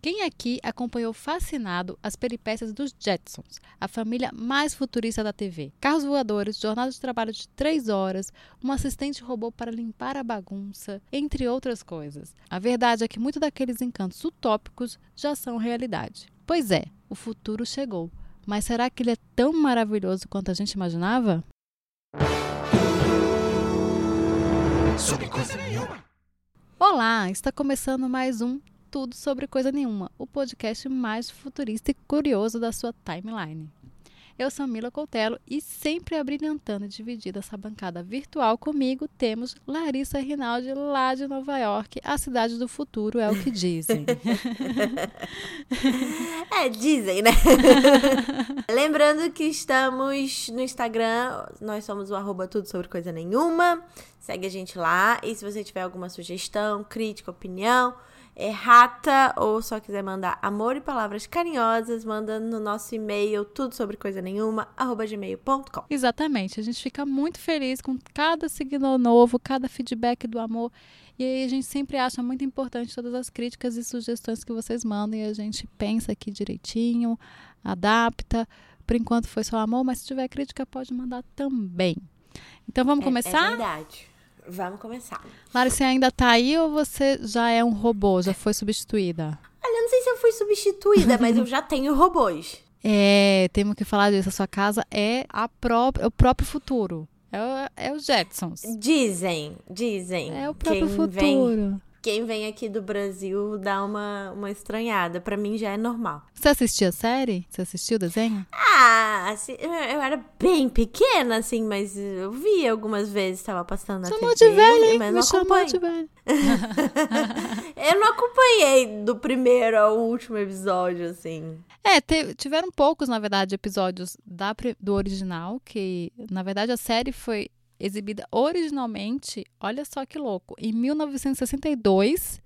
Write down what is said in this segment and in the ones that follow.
Quem aqui acompanhou fascinado as peripécias dos Jetsons, a família mais futurista da TV? Carros voadores, jornada de trabalho de três horas, um assistente robô para limpar a bagunça, entre outras coisas. A verdade é que muitos daqueles encantos utópicos já são realidade. Pois é, o futuro chegou. Mas será que ele é tão maravilhoso quanto a gente imaginava? Sobre coisa nenhuma. Olá, está começando mais um tudo sobre coisa nenhuma, o podcast mais futurista e curioso da sua timeline. Eu sou Mila Coutelo e sempre abrilhantando e dividida essa bancada virtual comigo temos Larissa Rinaldi lá de Nova York, a cidade do futuro, é o que dizem. é, dizem, né? Lembrando que estamos no Instagram, nós somos o arroba tudo sobre coisa nenhuma. Segue a gente lá e se você tiver alguma sugestão, crítica, opinião, errata ou só quiser mandar amor e palavras carinhosas, manda no nosso e-mail tudo sobre coisa nenhuma, arroba gmail.com. Exatamente, a gente fica muito feliz com cada seguidor novo, cada feedback do amor. E aí a gente sempre acha muito importante todas as críticas e sugestões que vocês mandam e a gente pensa aqui direitinho, adapta. Por enquanto foi só amor, mas se tiver crítica pode mandar também. Então vamos é, começar? É verdade. Vamos começar. Lara, você ainda tá aí ou você já é um robô? Já foi substituída? Olha, eu não sei se eu fui substituída, mas eu já tenho robôs. É, temos que falar disso. A sua casa é a própria, o próprio futuro. É, o, é os Jetsons. Dizem, dizem. É o próprio futuro. Vem quem vem aqui do Brasil dá uma, uma estranhada. Para mim já é normal. Você assistia a série? Você assistiu o desenho? Ah, assim, eu era bem pequena, assim, mas eu vi algumas vezes, estava passando na chamou TV. De velha, hein? Mas Me chamou de velha. eu não acompanhei do primeiro ao último episódio, assim. É, te, tiveram poucos, na verdade, episódios da, do original, que, na verdade, a série foi exibida originalmente, olha só que louco, em 1962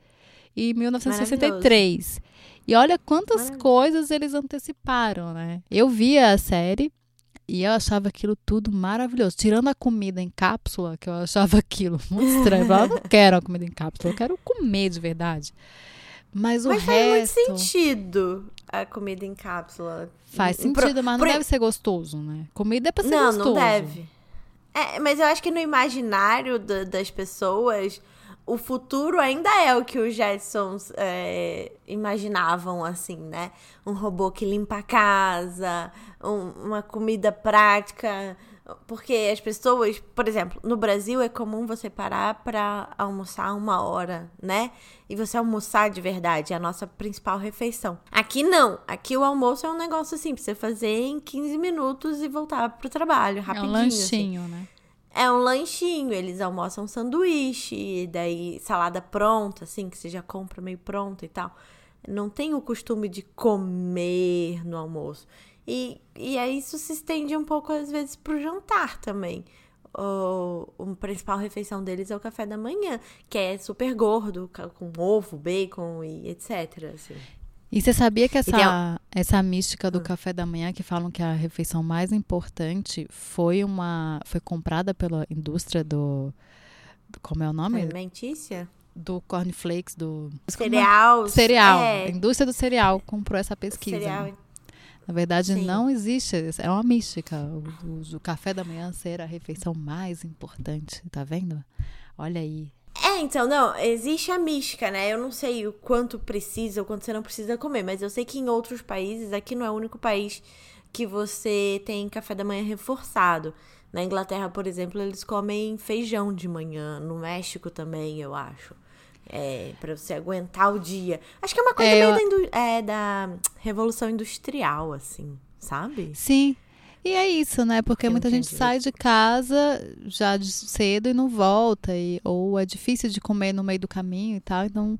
e 1963. E olha quantas coisas eles anteciparam, né? Eu via a série e eu achava aquilo tudo maravilhoso. Tirando a comida em cápsula, que eu achava aquilo muito estranho. Eu não quero a comida em cápsula, eu quero comer de verdade. Mas o mas resto... faz muito sentido a comida em cápsula. Faz sentido, mas não Pro... deve ser gostoso, né? Comida é pra ser não, gostoso. Não, não deve. É, mas eu acho que no imaginário do, das pessoas, o futuro ainda é o que os Jetsons é, imaginavam, assim, né? Um robô que limpa a casa, um, uma comida prática. Porque as pessoas, por exemplo, no Brasil é comum você parar para almoçar uma hora, né? E você almoçar de verdade, é a nossa principal refeição. Aqui não. Aqui o almoço é um negócio assim, pra você fazer em 15 minutos e voltar pro trabalho, rapidinho. É um lanchinho, assim. né? É um lanchinho, eles almoçam sanduíche, e daí salada pronta, assim, que você já compra meio pronta e tal. Não tem o costume de comer no almoço. E, e aí isso se estende um pouco, às vezes, pro jantar também. O, a principal refeição deles é o café da manhã, que é super gordo, com ovo, bacon e etc. Assim. E você sabia que essa, essa mística do hum. café da manhã, que falam que a refeição mais importante foi uma foi comprada pela indústria do, do como é o nome? Alimentícia? Do cornflakes, do cereal. Cereal. É. A indústria do cereal comprou essa pesquisa. Cereal. Na verdade, Sim. não existe. É uma mística. O, o, o, café da manhã ser a refeição mais importante. Tá vendo? Olha aí. É, então, não, existe a mística, né? Eu não sei o quanto precisa, o quanto você não precisa comer, mas eu sei que em outros países, aqui não é o único país que você tem café da manhã reforçado. Na Inglaterra, por exemplo, eles comem feijão de manhã. No México também, eu acho. É, para você aguentar o dia. Acho que é uma coisa é, meio eu... da, é, da Revolução Industrial, assim, sabe? Sim. E é isso, né? Porque muita gente sai de casa já de cedo e não volta. E, ou é difícil de comer no meio do caminho e tal. Então,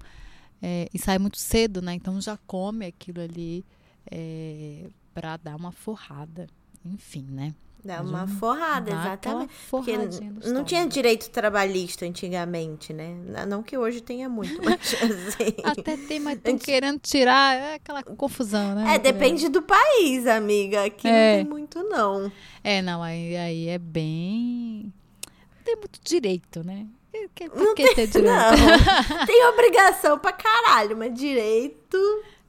é, e sai muito cedo, né? Então já come aquilo ali é, para dar uma forrada. Enfim, né? Dá uma forrada, exatamente. Porque não tinha direito trabalhista antigamente, né? Não que hoje tenha muito, mas assim. Até tem, mas estão querendo tirar é aquela confusão, né? É, depende do país, amiga. Aqui é. não tem muito, não. É, não, aí, aí é bem. Não tem muito direito, né? Por não que tem, ter direito? Não. tem obrigação pra caralho, mas direito.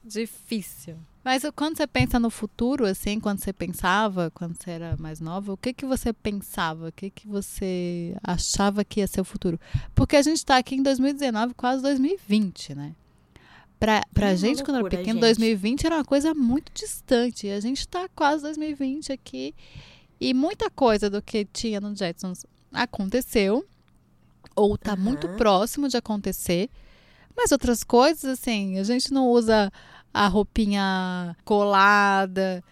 Difícil. Mas quando você pensa no futuro, assim, quando você pensava, quando você era mais nova, o que que você pensava? O que que você achava que ia ser o futuro? Porque a gente está aqui em 2019, quase 2020, né? Pra, pra É gente, uma quando era loucura, pequeno, gente. 2020 era uma coisa muito distante. E a gente está quase 2020 aqui. E muita coisa do que tinha no Jetsons aconteceu. Ou tá muito Aham. próximo de acontecer. Mas outras coisas, assim, a gente não usa a roupinha colada,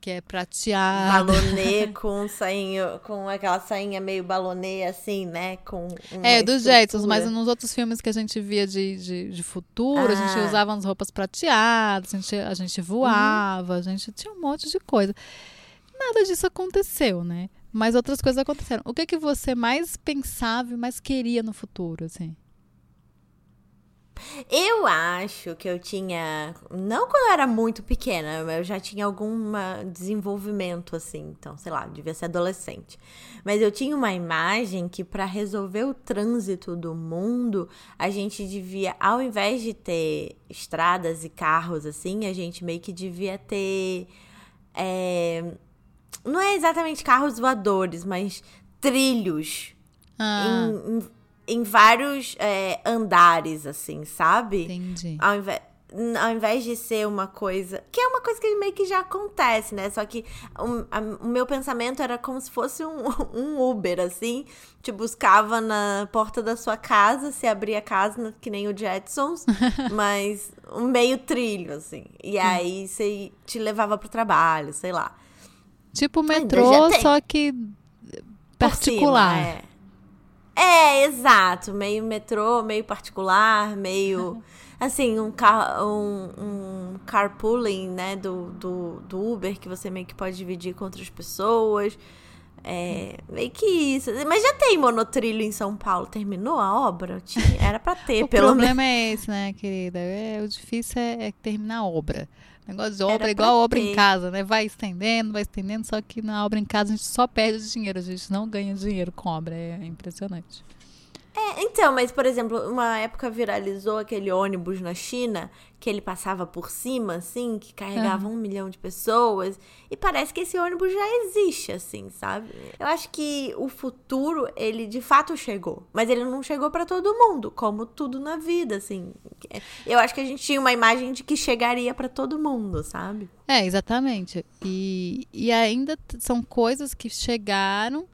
que é prateada. Balonê com sainho, com aquela sainha meio balonê, assim, né? Com É, dos Jetsons, mas nos outros filmes que a gente via de, de, de futuro, a gente Ah. usava as roupas prateadas, a gente, a gente voava, a gente tinha um monte de coisa. Nada disso aconteceu, né? Mas outras coisas aconteceram. O que, que você mais pensava e mais queria no futuro, assim? Eu acho que eu tinha. Não quando eu era muito pequena, eu já tinha algum desenvolvimento, assim. Então, sei lá, devia ser adolescente. Mas eu tinha uma imagem que, para resolver o trânsito do mundo, a gente devia, ao invés de ter estradas e carros, assim, a gente meio que devia ter. é, Não é exatamente carros voadores, mas trilhos Ah, em, em- em vários é, andares, assim, sabe? entendi. Ao invés, ao invés de ser uma coisa. Que é uma coisa que meio que já acontece, né? Só que o, a- o meu pensamento era como se fosse um, um Uber, assim. Te buscava na porta da sua casa, se abria a casa, que nem o Jetsons, mas um meio trilho, assim. E aí você te levava pro trabalho, sei lá. Tipo metrô, só que particular. cima, é. É, exato. Meio metrô, meio particular, meio. Assim, um, car um, um carpooling, né? Do, do, do Uber, que você meio que pode dividir com outras pessoas. É, meio que isso. Mas já tem monotrilho em São Paulo. Terminou a obra? Tinha- Era pra ter, O pelo menos. problema é esse, né, querida? É, o difícil é, é terminar a obra. Negócio de obra Era igual obra em ter. casa, né? Vai estendendo, vai estendendo, só que na obra em casa a gente só perde dinheiro, a gente não ganha dinheiro com obra. É impressionante. É, então, mas por exemplo, uma época viralizou aquele ônibus na China que ele passava por cima, assim, que carregava um milhão de pessoas. E parece que esse ônibus já existe, assim, sabe? Eu acho que o futuro, ele de fato chegou. Mas ele não chegou pra todo mundo, como tudo na vida, assim. Eu acho que a gente tinha uma imagem de que chegaria pra todo mundo, sabe? É, exatamente. E, e ainda são coisas que chegaram,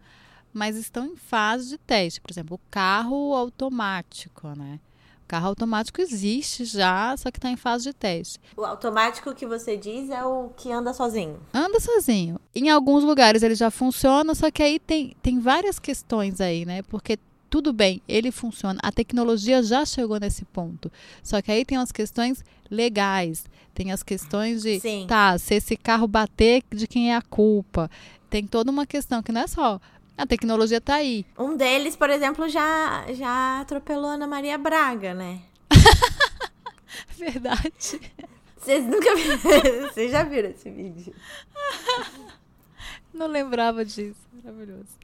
mas estão em fase de teste. Por exemplo, o carro automático, né? O carro automático existe já, só que está em fase de teste. O automático que você diz é o que anda sozinho. Anda sozinho. Em alguns lugares ele já funciona, só que aí tem, tem várias questões aí, né? Porque tudo bem, ele funciona, a tecnologia já chegou nesse ponto. Só que aí tem as questões legais, tem as questões de, Sim. tá, se esse carro bater, de quem é a culpa? Tem toda uma questão que não é só a tecnologia tá aí. Um deles, por exemplo, já, já atropelou a Ana Maria Braga, né? Verdade. Vocês nunca viram? Vocês já viram esse vídeo? Não lembrava disso. Maravilhoso.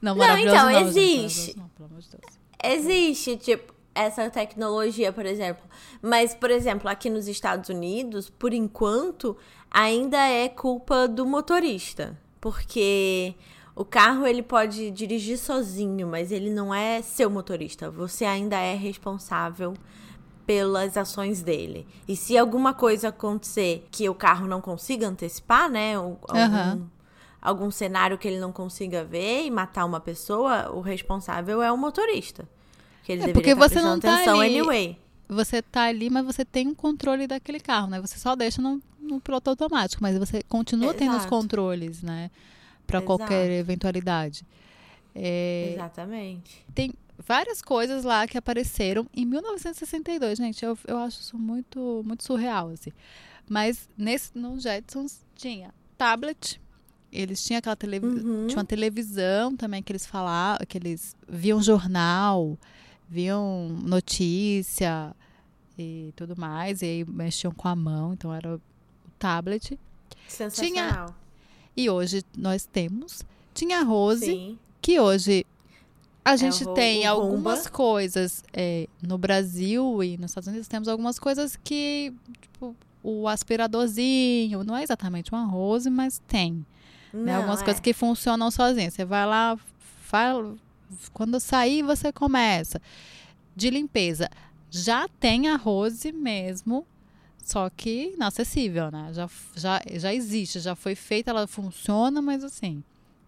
Não, Não, maravilhoso então, não, gente, existe. maravilhoso não, pelo amor de Deus. Existe, tipo, essa tecnologia, por exemplo. Mas, por exemplo, aqui nos Estados Unidos, por enquanto, ainda é culpa do motorista. Porque o carro ele pode dirigir sozinho, mas ele não é seu motorista. Você ainda é responsável pelas ações dele. E se alguma coisa acontecer que o carro não consiga antecipar, né? ou Algum, Aham. algum cenário que ele não consiga ver e matar uma pessoa, o responsável é o motorista. Que ele É, deveria porque estar você não tá atenção ali- anyway. Você tá ali, mas você tem um controle daquele carro, né? Você só deixa no, no piloto automático, mas você continua tendo os Exato. controles, né? Pra qualquer eventualidade. É, Exatamente. tem várias coisas lá que apareceram em 1962, gente. Eu, eu acho isso muito, muito surreal, assim. Mas nesse, no Jetsons tinha tablet. Eles tinham aquela televisão. Uhum. Tinha uma televisão também que eles falavam, que eles viam jornal, viam notícia e tudo mais, e aí mexiam com a mão, então era o tablet. Sensacional. E hoje nós temos. Tinha a Rose, Sim. que hoje A gente o- tem o algumas coisas é, no Brasil e nos Estados Unidos temos algumas coisas que tipo, o aspiradorzinho não é exatamente um arroz, mas tem. né? Não, Algumas é. coisas que funcionam sozinhas. Você vai lá, fala, quando sair você começa. De limpeza, já tem arroz mesmo, só que inacessível, né? Já, já, já existe, já foi feita, ela funciona, mas assim.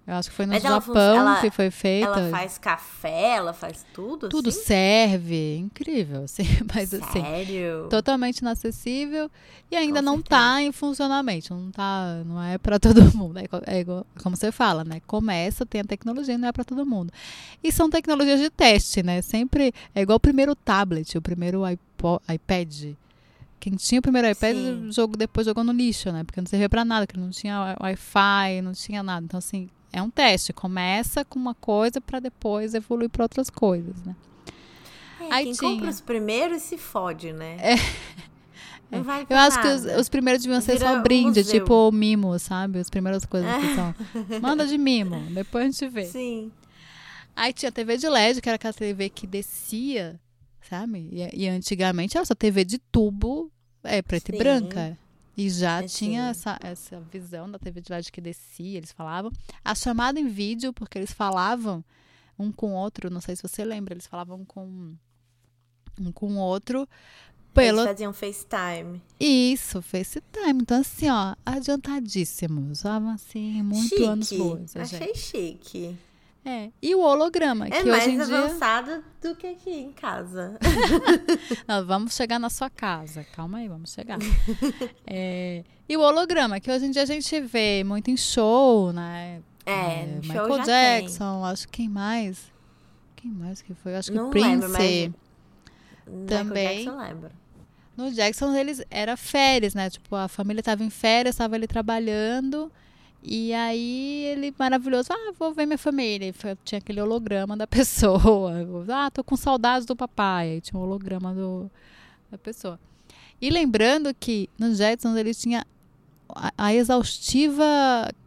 Eu acho que foi no Mas Japão ela- que foi feita. Ela faz café, ela faz tudo, Tudo assim? serve, incrível, assim, mas assim, Sério? totalmente inacessível e ainda Com não certeza. tá em funcionamento, não tá, não é para todo mundo, é, é igual- como você fala, né? Começa, tem a tecnologia, não é para todo mundo. E são tecnologias de teste, né? Sempre é igual o primeiro tablet, o primeiro iPod, iPad. Quem tinha o primeiro iPad, Sim. jogou, depois jogou no lixo, né? Porque não servia para nada, porque não tinha wi- Wi-Fi, não tinha nada. Então assim, é um teste, começa com uma coisa para depois evoluir para outras coisas, né? É, Aí quem tinha. compra os primeiros se fode, né? Não vai Eu pra acho que os, os primeiros deviam ser Vira só um brinde, museu. tipo mimo, sabe? As primeiras coisas que são. Manda de mimo, depois a gente vê. Sim. Aí tinha TV de LED, que era aquela TV que descia, sabe? E, e antigamente era só TV de tubo, é, preta Sim. e branca. E já É, tinha sim. essa, essa visão da TV de LED que descia, eles falavam. A chamada em vídeo, porque eles falavam um com o outro, não sei se você lembra, eles falavam com um com o outro pelo Eles faziam FaceTime. isso, FaceTime. Então, assim, ó, adiantadíssimos. Usavam, assim, muito chique. anos luz. Achei chique. É. E o holograma, É que mais hoje em dia... avançado do que aqui em casa. Não, vamos chegar na sua casa. Calma aí, vamos chegar. É, E o holograma, que hoje em dia a gente vê muito em show, né? É, É, Michael Jackson, acho que quem mais? Quem mais que foi? Acho que Não Prince. lembro, mas- tem. Também. Michael Jackson lembra. No Jackson, eles era férias, né? Tipo, a família tava em férias, tava ali trabalhando. E aí ele maravilhoso, ah, vou ver minha família. E foi- tinha aquele holograma da pessoa. Ah, tô com saudades do papai. Aí tinha um holograma do, da pessoa. E lembrando que no Jetsons ele tinha a, a exaustiva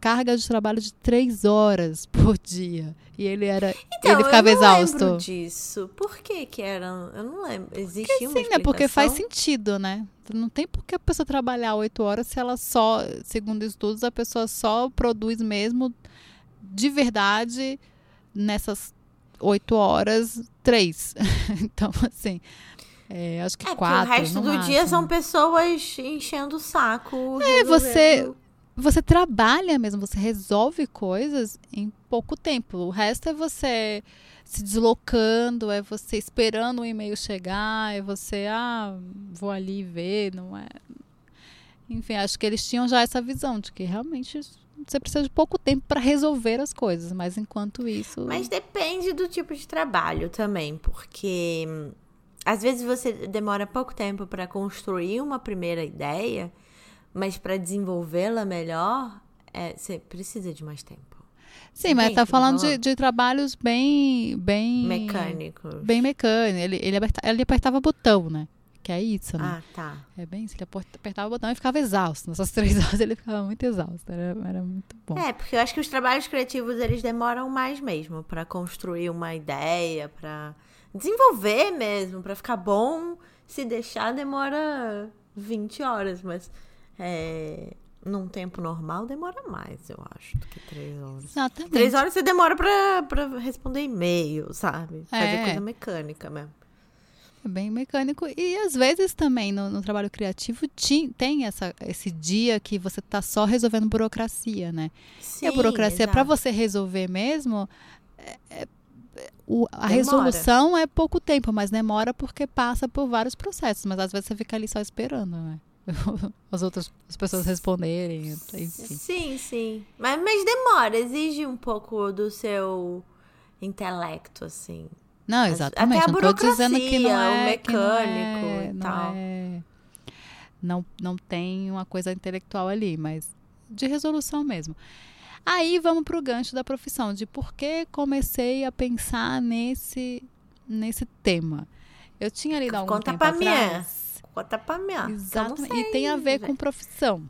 carga de trabalho de três horas por dia. E ele era. Então, ele ficava eu não exausto. lembro disso. Por que que era? Eu não lembro. Existia uma Sim, né? Porque faz explicação? sentido, né? Não tem por que a pessoa trabalhar oito horas se ela só, segundo estudos, a pessoa só produz mesmo de verdade nessas oito horas três. então, assim, é, acho que É, quatro. o resto do dia máximo. são pessoas enchendo o saco. É, você-. Você trabalha mesmo, você resolve coisas em pouco tempo. O resto é você se deslocando, é você esperando o e-mail chegar, é você, ah, vou ali ver, não é. Enfim, acho que eles tinham já essa visão de que realmente você precisa de pouco tempo para resolver as coisas, mas enquanto isso. Mas depende do tipo de trabalho também, porque às vezes você demora pouco tempo para construir uma primeira ideia, mas para desenvolvê-la melhor, é, você precisa de mais tempo. Sim, mas tá tô falando de, de trabalhos bem. bem Mecânicos. Bem mecânico. Ele, ele, aperta- ele apertava botão, né? Que é isso, né? Ah, tá. É bem isso, ele apertava o botão e ficava exausto. Nessas três horas ele ficava muito exausto. Era, era muito bom. É, porque eu acho que os trabalhos criativos eles demoram mais mesmo para construir uma ideia, para desenvolver mesmo, para ficar bom. Se deixar demora 20 horas, mas é, num tempo normal demora mais, eu acho, do que 3 horas. Exatamente. Três horas você demora pra, pra responder e-mail, sabe? Fazer É. coisa mecânica mesmo. É bem mecânico. E às vezes também no, no trabalho criativo ti- tem essa, esse dia que você tá só resolvendo burocracia, né? e a Sim, burocracia, para você resolver mesmo, é- é- o- a Demora. resolução é pouco tempo, mas demora porque passa por vários processos. Mas às vezes você fica ali só esperando, né? As outras as pessoas responderem, enfim. Sim, sim. Mas, mas demora, exige um pouco do seu intelecto, assim. Não, exatamente. até a não tô dizendo que não burocracia, o é que não é- mecânico e não tal. é- não, não tem uma coisa intelectual ali, mas de resolução mesmo. Aí vamos pro gancho da profissão, de por que comecei a pensar nesse, nesse tema. Eu tinha lido há algum Conta tempo pra mim, atrás. Conta pra mim. que eu não Exatamente. sei, E tem a ver com profissão.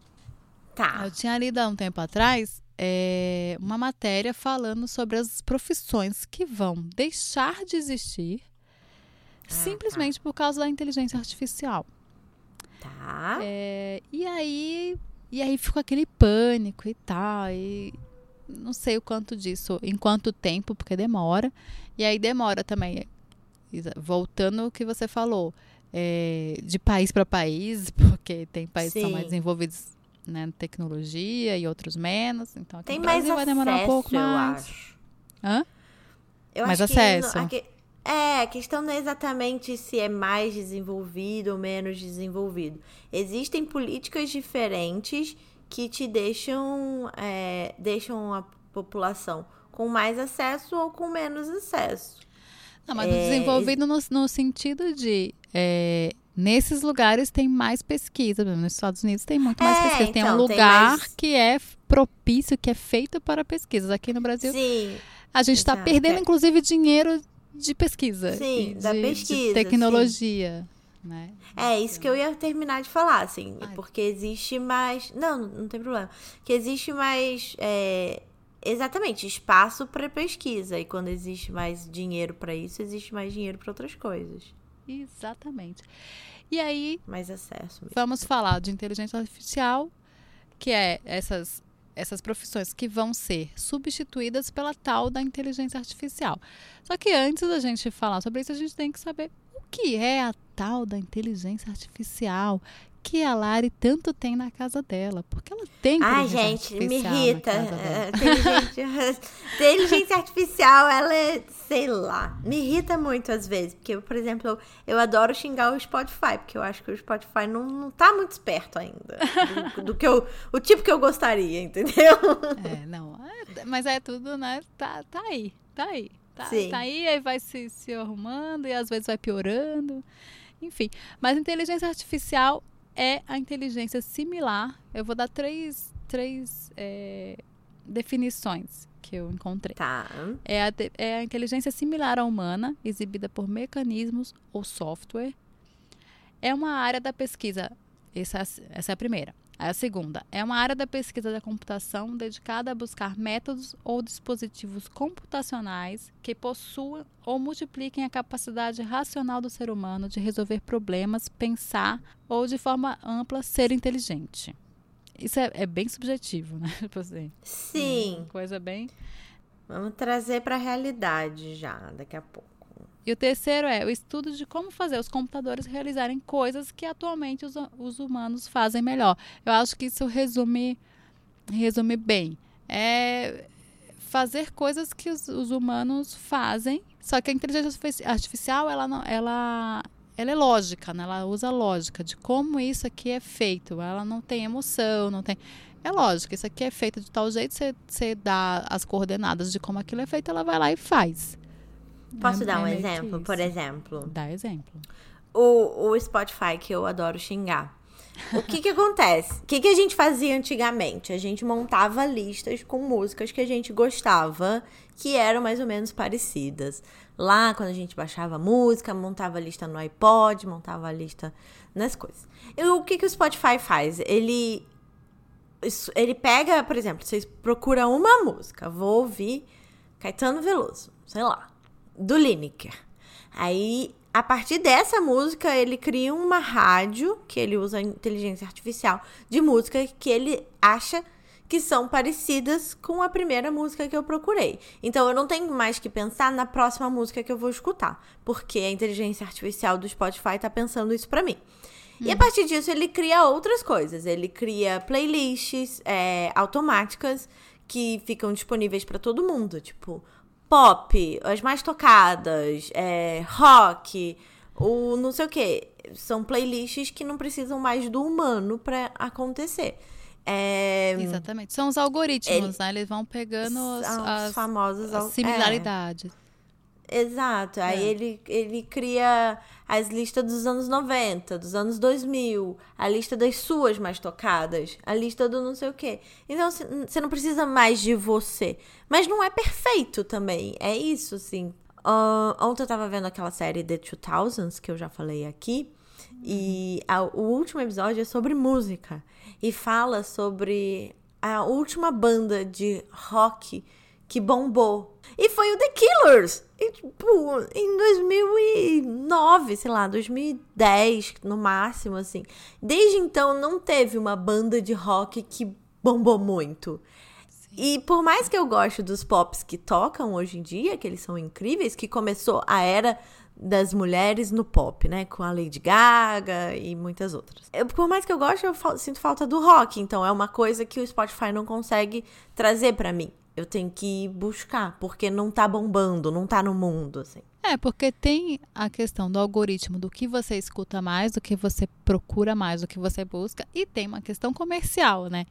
Tá. Eu tinha lido há um tempo atrás é, uma matéria falando sobre as profissões que vão deixar de existir Ah, simplesmente por causa da inteligência artificial. Tá. É, e aí e aí ficou aquele pânico e tal. E não sei o quanto disso, em quanto tempo, porque demora. E aí demora também. Voltando ao que você falou, é, de país para país, porque tem países que são Sim. mais desenvolvidos né, em tecnologia e outros menos. Então aqui Tem no mais Brasil vai demorar um acesso, pouco eu mais. acho. Hã? Eu Mais acho que acesso. que- é, a questão não é exatamente se é mais desenvolvido ou menos desenvolvido. Existem políticas diferentes que te deixam, é, deixam a população com mais acesso ou com menos acesso. Não, mas É, desenvolvido no, no sentido de. é, nesses lugares tem mais pesquisa. Nos Estados Unidos tem muito mais É, pesquisa. Tem um então, tem lugar mais- que é propício, que é feito para pesquisas. Aqui no Brasil, Sim, a gente está perdendo, é. inclusive, dinheiro de pesquisa. Sim, e da pesquisa, De tecnologia. Né? É isso que eu ia terminar de falar, assim, Ai. porque existe mais. Não, não tem problema. Que existe mais. é, Exatamente, espaço para pesquisa. E quando existe mais dinheiro para isso, existe mais dinheiro para outras coisas. Exatamente. E aí, Mais acesso mesmo. vamos falar de inteligência artificial, que é essas, essas profissões que vão ser substituídas pela tal da inteligência artificial. Só que antes da gente falar sobre isso, a gente tem que saber o que é a tal da inteligência artificial que a Lari tanto tem na casa dela. Porque ela tem Ai, inteligência gente, me irrita. dela. É, Inteligência, inteligência artificial, ela é, sei lá, me irrita muito às vezes. Porque, por exemplo, eu, eu adoro xingar o Spotify, porque eu acho que o Spotify não, não tá muito esperto ainda. Do, do que eu, o tipo que eu gostaria, entendeu? É, não. é, mas é tudo, né? Tá, tá aí, tá aí. Tá, tá aí, aí vai se, se arrumando e às vezes vai piorando. Enfim. Mas inteligência artificial é a inteligência similar. Eu vou dar três, três é, definições que eu encontrei. Tá. É a, é a inteligência similar à humana, exibida por mecanismos ou software. É uma área da pesquisa. Essa, essa é a primeira. A segunda é uma área da pesquisa da computação dedicada a buscar métodos ou dispositivos computacionais que possuam ou multipliquem a capacidade racional do ser humano de resolver problemas, pensar ou, de forma ampla, ser inteligente. Isso é, é bem subjetivo, né? Assim, Sim. coisa bem. Vamos trazer pra realidade já, daqui a pouco. E o terceiro é o estudo de como fazer os computadores realizarem coisas que atualmente os, os humanos fazem melhor. Eu acho que isso resume, resume bem. É fazer coisas que os, os humanos fazem, só que a inteligência artifici- artificial, ela, não, ela, ela é lógica, né? ela usa lógica de como isso aqui é feito. Ela não tem emoção, não tem... É lógico, isso aqui é feito de tal jeito, você, você dá as coordenadas de como aquilo é feito, ela vai lá e faz. Posso É- dar um exemplo? Por isso. exemplo, Dá exemplo. o, o Spotify, que eu adoro xingar. O que que acontece? O que que a gente fazia antigamente? A gente montava listas com músicas que a gente gostava, que eram mais ou menos parecidas. Lá, quando a gente baixava música, montava a lista no iPod, montava a lista nas coisas. E o que que o Spotify faz? Ele ele pega, por exemplo, vocês procuram uma música, vou ouvir Caetano Veloso, sei lá, do Lineker. Aí, a partir dessa música, ele cria uma rádio, que ele usa a inteligência artificial, de música que ele acha que são parecidas com a primeira música que eu procurei. Então, eu não tenho mais que pensar na próxima música que eu vou escutar, porque a inteligência artificial do Spotify tá pensando isso pra mim. E a partir disso, ele cria outras coisas. Ele cria playlists é, automáticas que ficam disponíveis pra todo mundo. Tipo, pop, as mais tocadas, é, rock, o não sei o que. São playlists que não precisam mais do humano pra acontecer. É, Exatamente. São os algoritmos, né? Eles vão pegando as, as- famosos as al- é. Exato. Aí É. ele, ele cria as listas dos anos 90, dos anos 2000, a lista das suas mais tocadas, a lista do não sei o quê. Então c- você não precisa mais de você. Mas não é perfeito também. É isso, assim. Ah, ontem eu tava vendo aquela série The 2000s, que eu já falei aqui. E a- o último episódio é sobre música. E fala sobre a última banda de rock que bombou. E foi o The Killers. E, tipo, em 2009, sei lá, 2010 no máximo, assim. Desde então não teve uma banda de rock que bombou muito. E por mais que eu goste dos pops que tocam hoje em dia, que eles são incríveis, que começou a era das mulheres no pop, né? Com a Lady Gaga e muitas outras. Eu, por mais que eu goste, eu sinto falta do rock. Então é uma coisa que o Spotify não consegue trazer para mim. Eu tenho que buscar, porque não tá bombando, não tá no mundo, assim. É, porque tem a questão do algoritmo, do que você escuta mais, do que você procura mais, do que você busca, e tem uma questão comercial, né?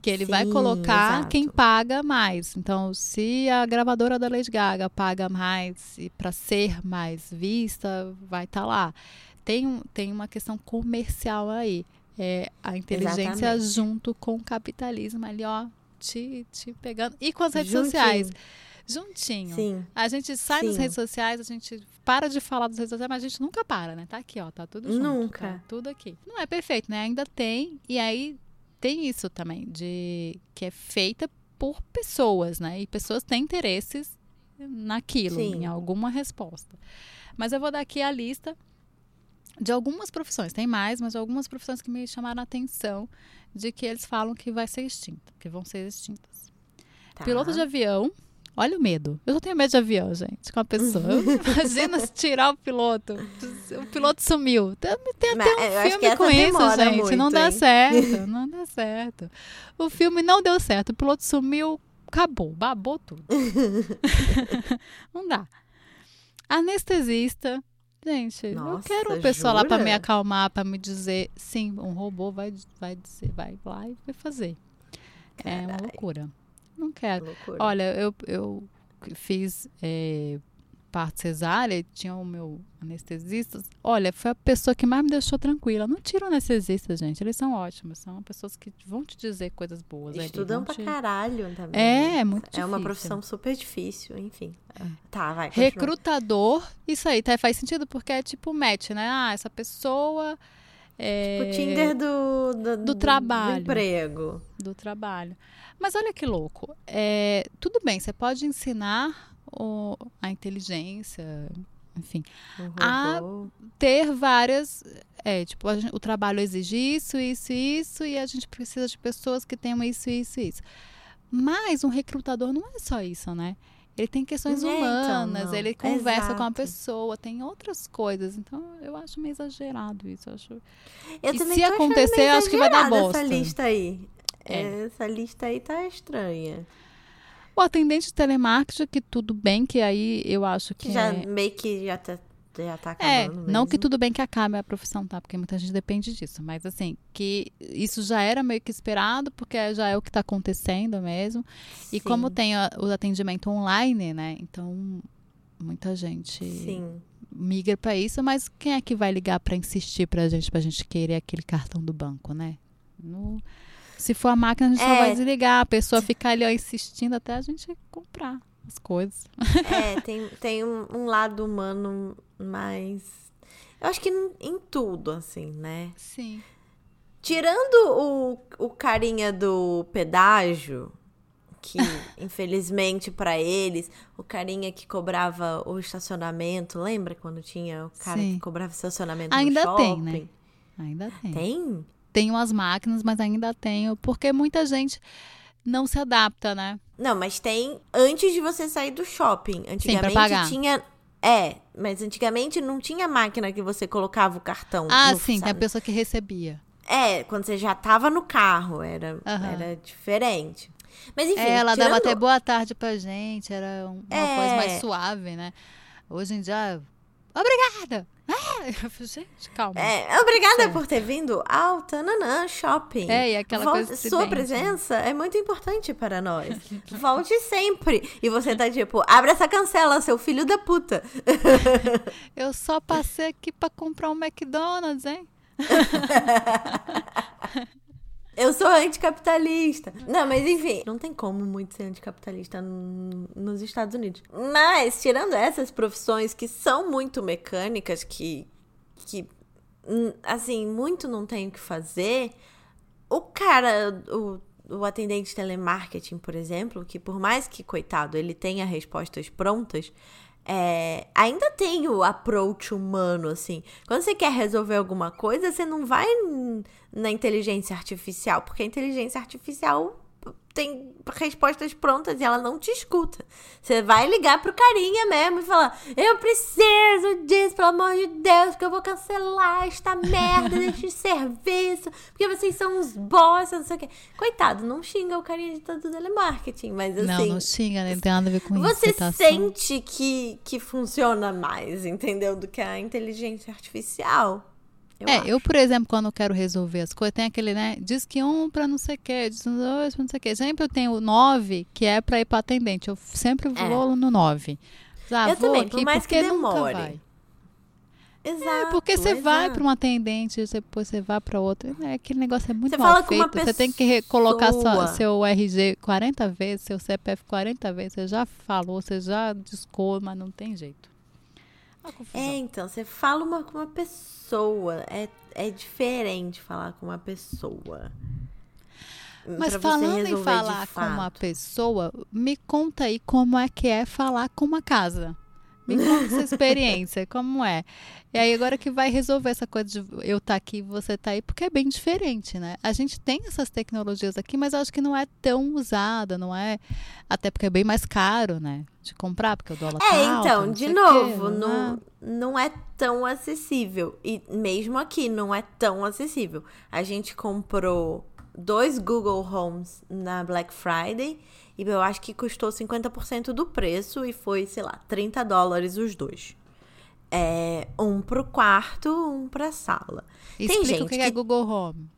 Que ele Sim, vai colocar exato. quem paga mais. Então, se a gravadora da Lady Gaga paga mais para ser mais vista, vai estar tá lá. Tem, tem uma questão comercial aí. É a inteligência Exatamente. junto com o capitalismo ali, ó, te, te pegando. E com as redes Juntinho. sociais juntinho. Sim. A gente sai Sim. das redes sociais, a gente para de falar das redes sociais, mas a gente nunca para, né? Tá aqui, ó, tá tudo junto. Nunca. Tá tudo aqui. Não é perfeito, né? Ainda tem. E aí tem isso também, de que é feita por pessoas, né? E pessoas têm interesses naquilo, Sim. em alguma resposta. Mas eu vou dar aqui a lista de algumas profissões, tem mais, mas algumas profissões que me chamaram a atenção de que eles falam que vai ser extinta, que vão ser extintas. Tá. Piloto de avião, Olha o medo. Eu só tenho medo de avião, gente, com a pessoa. Imagina se tirar o piloto. O piloto sumiu. Tem, tem até um filme com isso, gente. Muito, não dá certo. Não dá certo. O filme não deu certo. O piloto sumiu, acabou, babou tudo. não dá. Anestesista. Gente, Nossa, eu quero uma pessoa jura? lá para me acalmar, para me dizer, sim, um robô vai, vai dizer, vai lá e vai fazer. Carai. É uma loucura. Não quero. Loucura. Olha, eu, eu fiz é, parte cesárea, tinha o meu anestesista. Olha, foi a pessoa que mais me deixou tranquila. Não tira o anestesista, gente. Eles são ótimos. São pessoas que vão te dizer coisas boas. Estudam pra te... caralho também. É, é muito difícil. É uma profissão super difícil, enfim. É. Tá, vai. Continua. Recrutador, isso aí tá, faz sentido porque é tipo match, né? Ah, essa pessoa. É... Tipo o Tinder do, do, do, do trabalho. Do emprego. Do trabalho. Mas olha que louco. É, tudo bem, você pode ensinar o, a inteligência, enfim, a ter várias. É, tipo, gente, o trabalho exige isso, isso, isso, e a gente precisa de pessoas que tenham isso, isso, isso. Mas um recrutador não é só isso, né? Ele tem questões é, humanas, então, ele conversa Exato. com a pessoa, tem outras coisas. Então, eu acho meio exagerado isso. Eu acho... Eu e se acontecer, acho que vai dar bosta. essa lista aí. É. Essa lista aí tá estranha. O atendente de telemarketing, que tudo bem, que aí eu acho que. que já é... meio que já tá, já tá é, acabando. É, não que tudo bem que acabe a profissão, tá? Porque muita gente depende disso. Mas assim, que isso já era meio que esperado, porque já é o que está acontecendo mesmo. Sim. E como tem o atendimento online, né? Então, muita gente. Sim migra para isso, mas quem é que vai ligar para insistir para a gente, para a gente querer aquele cartão do banco, né? No, se for a máquina, a gente é. só vai desligar. A pessoa fica ali ó, insistindo até a gente comprar as coisas. É, tem, tem um, um lado humano mais. Eu acho que em, tudo, assim, né? Sim. Tirando o, o carinha do pedágio, que infelizmente para eles, o carinha que cobrava o estacionamento, lembra quando tinha o cara Sim. que cobrava estacionamento Ainda no shopping? Ainda tem, né? Ainda tem. Tem? Tenho as máquinas, mas ainda tenho, porque muita gente não se adapta, né? Não, mas tem antes de você sair do shopping. Antigamente sim, tinha. É, mas antigamente não tinha máquina que você colocava o cartão. Ah, no, sim, tem a pessoa que recebia. É, quando você já tava no carro, era, uhum. era diferente. Mas enfim. É, ela tirando... dava até boa tarde pra gente, era uma é... coisa mais suave, né? Hoje em dia. Obrigada! Ah, gente, calma. É, obrigada por ter vindo ao Tananã Shopping. É, e aquela Volte, coisa Sua presença é muito importante para nós. Volte sempre. E você tá tipo, abre essa cancela, seu filho da puta. Eu só passei aqui para comprar um McDonald's, hein? Eu sou anticapitalista. Não, mas enfim, não tem como muito ser anticapitalista nos Estados Unidos. Mas, tirando essas profissões que são muito mecânicas, que, que assim, muito não tem o que fazer, o cara, o o atendente telemarketing, por exemplo, que por mais que, coitado, ele tenha respostas prontas, é, ainda tem o approach humano, assim. Quando você quer resolver alguma coisa, você não vai na inteligência artificial, porque a inteligência artificial tem respostas prontas e ela não te escuta. Você vai ligar pro carinha mesmo e falar: Eu preciso disso, pelo amor de Deus, que eu vou cancelar esta merda deste serviço, porque vocês são uns boss, não sei o quê. Coitado, não xinga o carinha de todo telemarketing, mas assim. Não, não xinga, não tem nada a ver com você isso. Você sente que, que funciona mais, entendeu? Do que a inteligência artificial. Eu é, acho. eu, por exemplo, quando quero resolver as coisas, tem aquele, né? Diz que um para não sei o quê, diz dois pra não sei o quê. Sempre eu tenho o nove, que é para ir para atendente. Eu sempre é. vou no nove. Ah, eu também, aqui, por mais que demore. Exato. É, porque você exato. vai para um atendente, depois você vai para outro. Né? Aquele negócio é muito você mal fala feito. você tem que colocar sua, seu RG 40 vezes, seu CPF 40 vezes. Você já falou, você já discou, mas não tem jeito. É, então, você fala uma, com uma pessoa. É, é diferente falar com uma pessoa. Mas falando em falar com uma pessoa, me conta aí como é que é falar com uma casa. Me conta essa experiência, como é? E aí agora que vai resolver essa coisa de eu estar tá aqui, você tá aí, porque é bem diferente, né? A gente tem essas tecnologias aqui, mas acho que não é tão usada, não é? Até porque é bem mais caro, né? De comprar, porque o dólar É, tá então, alto, de novo, quê, não, é? não é tão acessível. E mesmo aqui não é tão acessível. A gente comprou dois Google Homes na Black Friday e eu acho que custou 50% do preço e foi, sei lá, 30 dólares os dois. É, um pro quarto, um pra sala. Explica Tem gente o que, que é Google Home.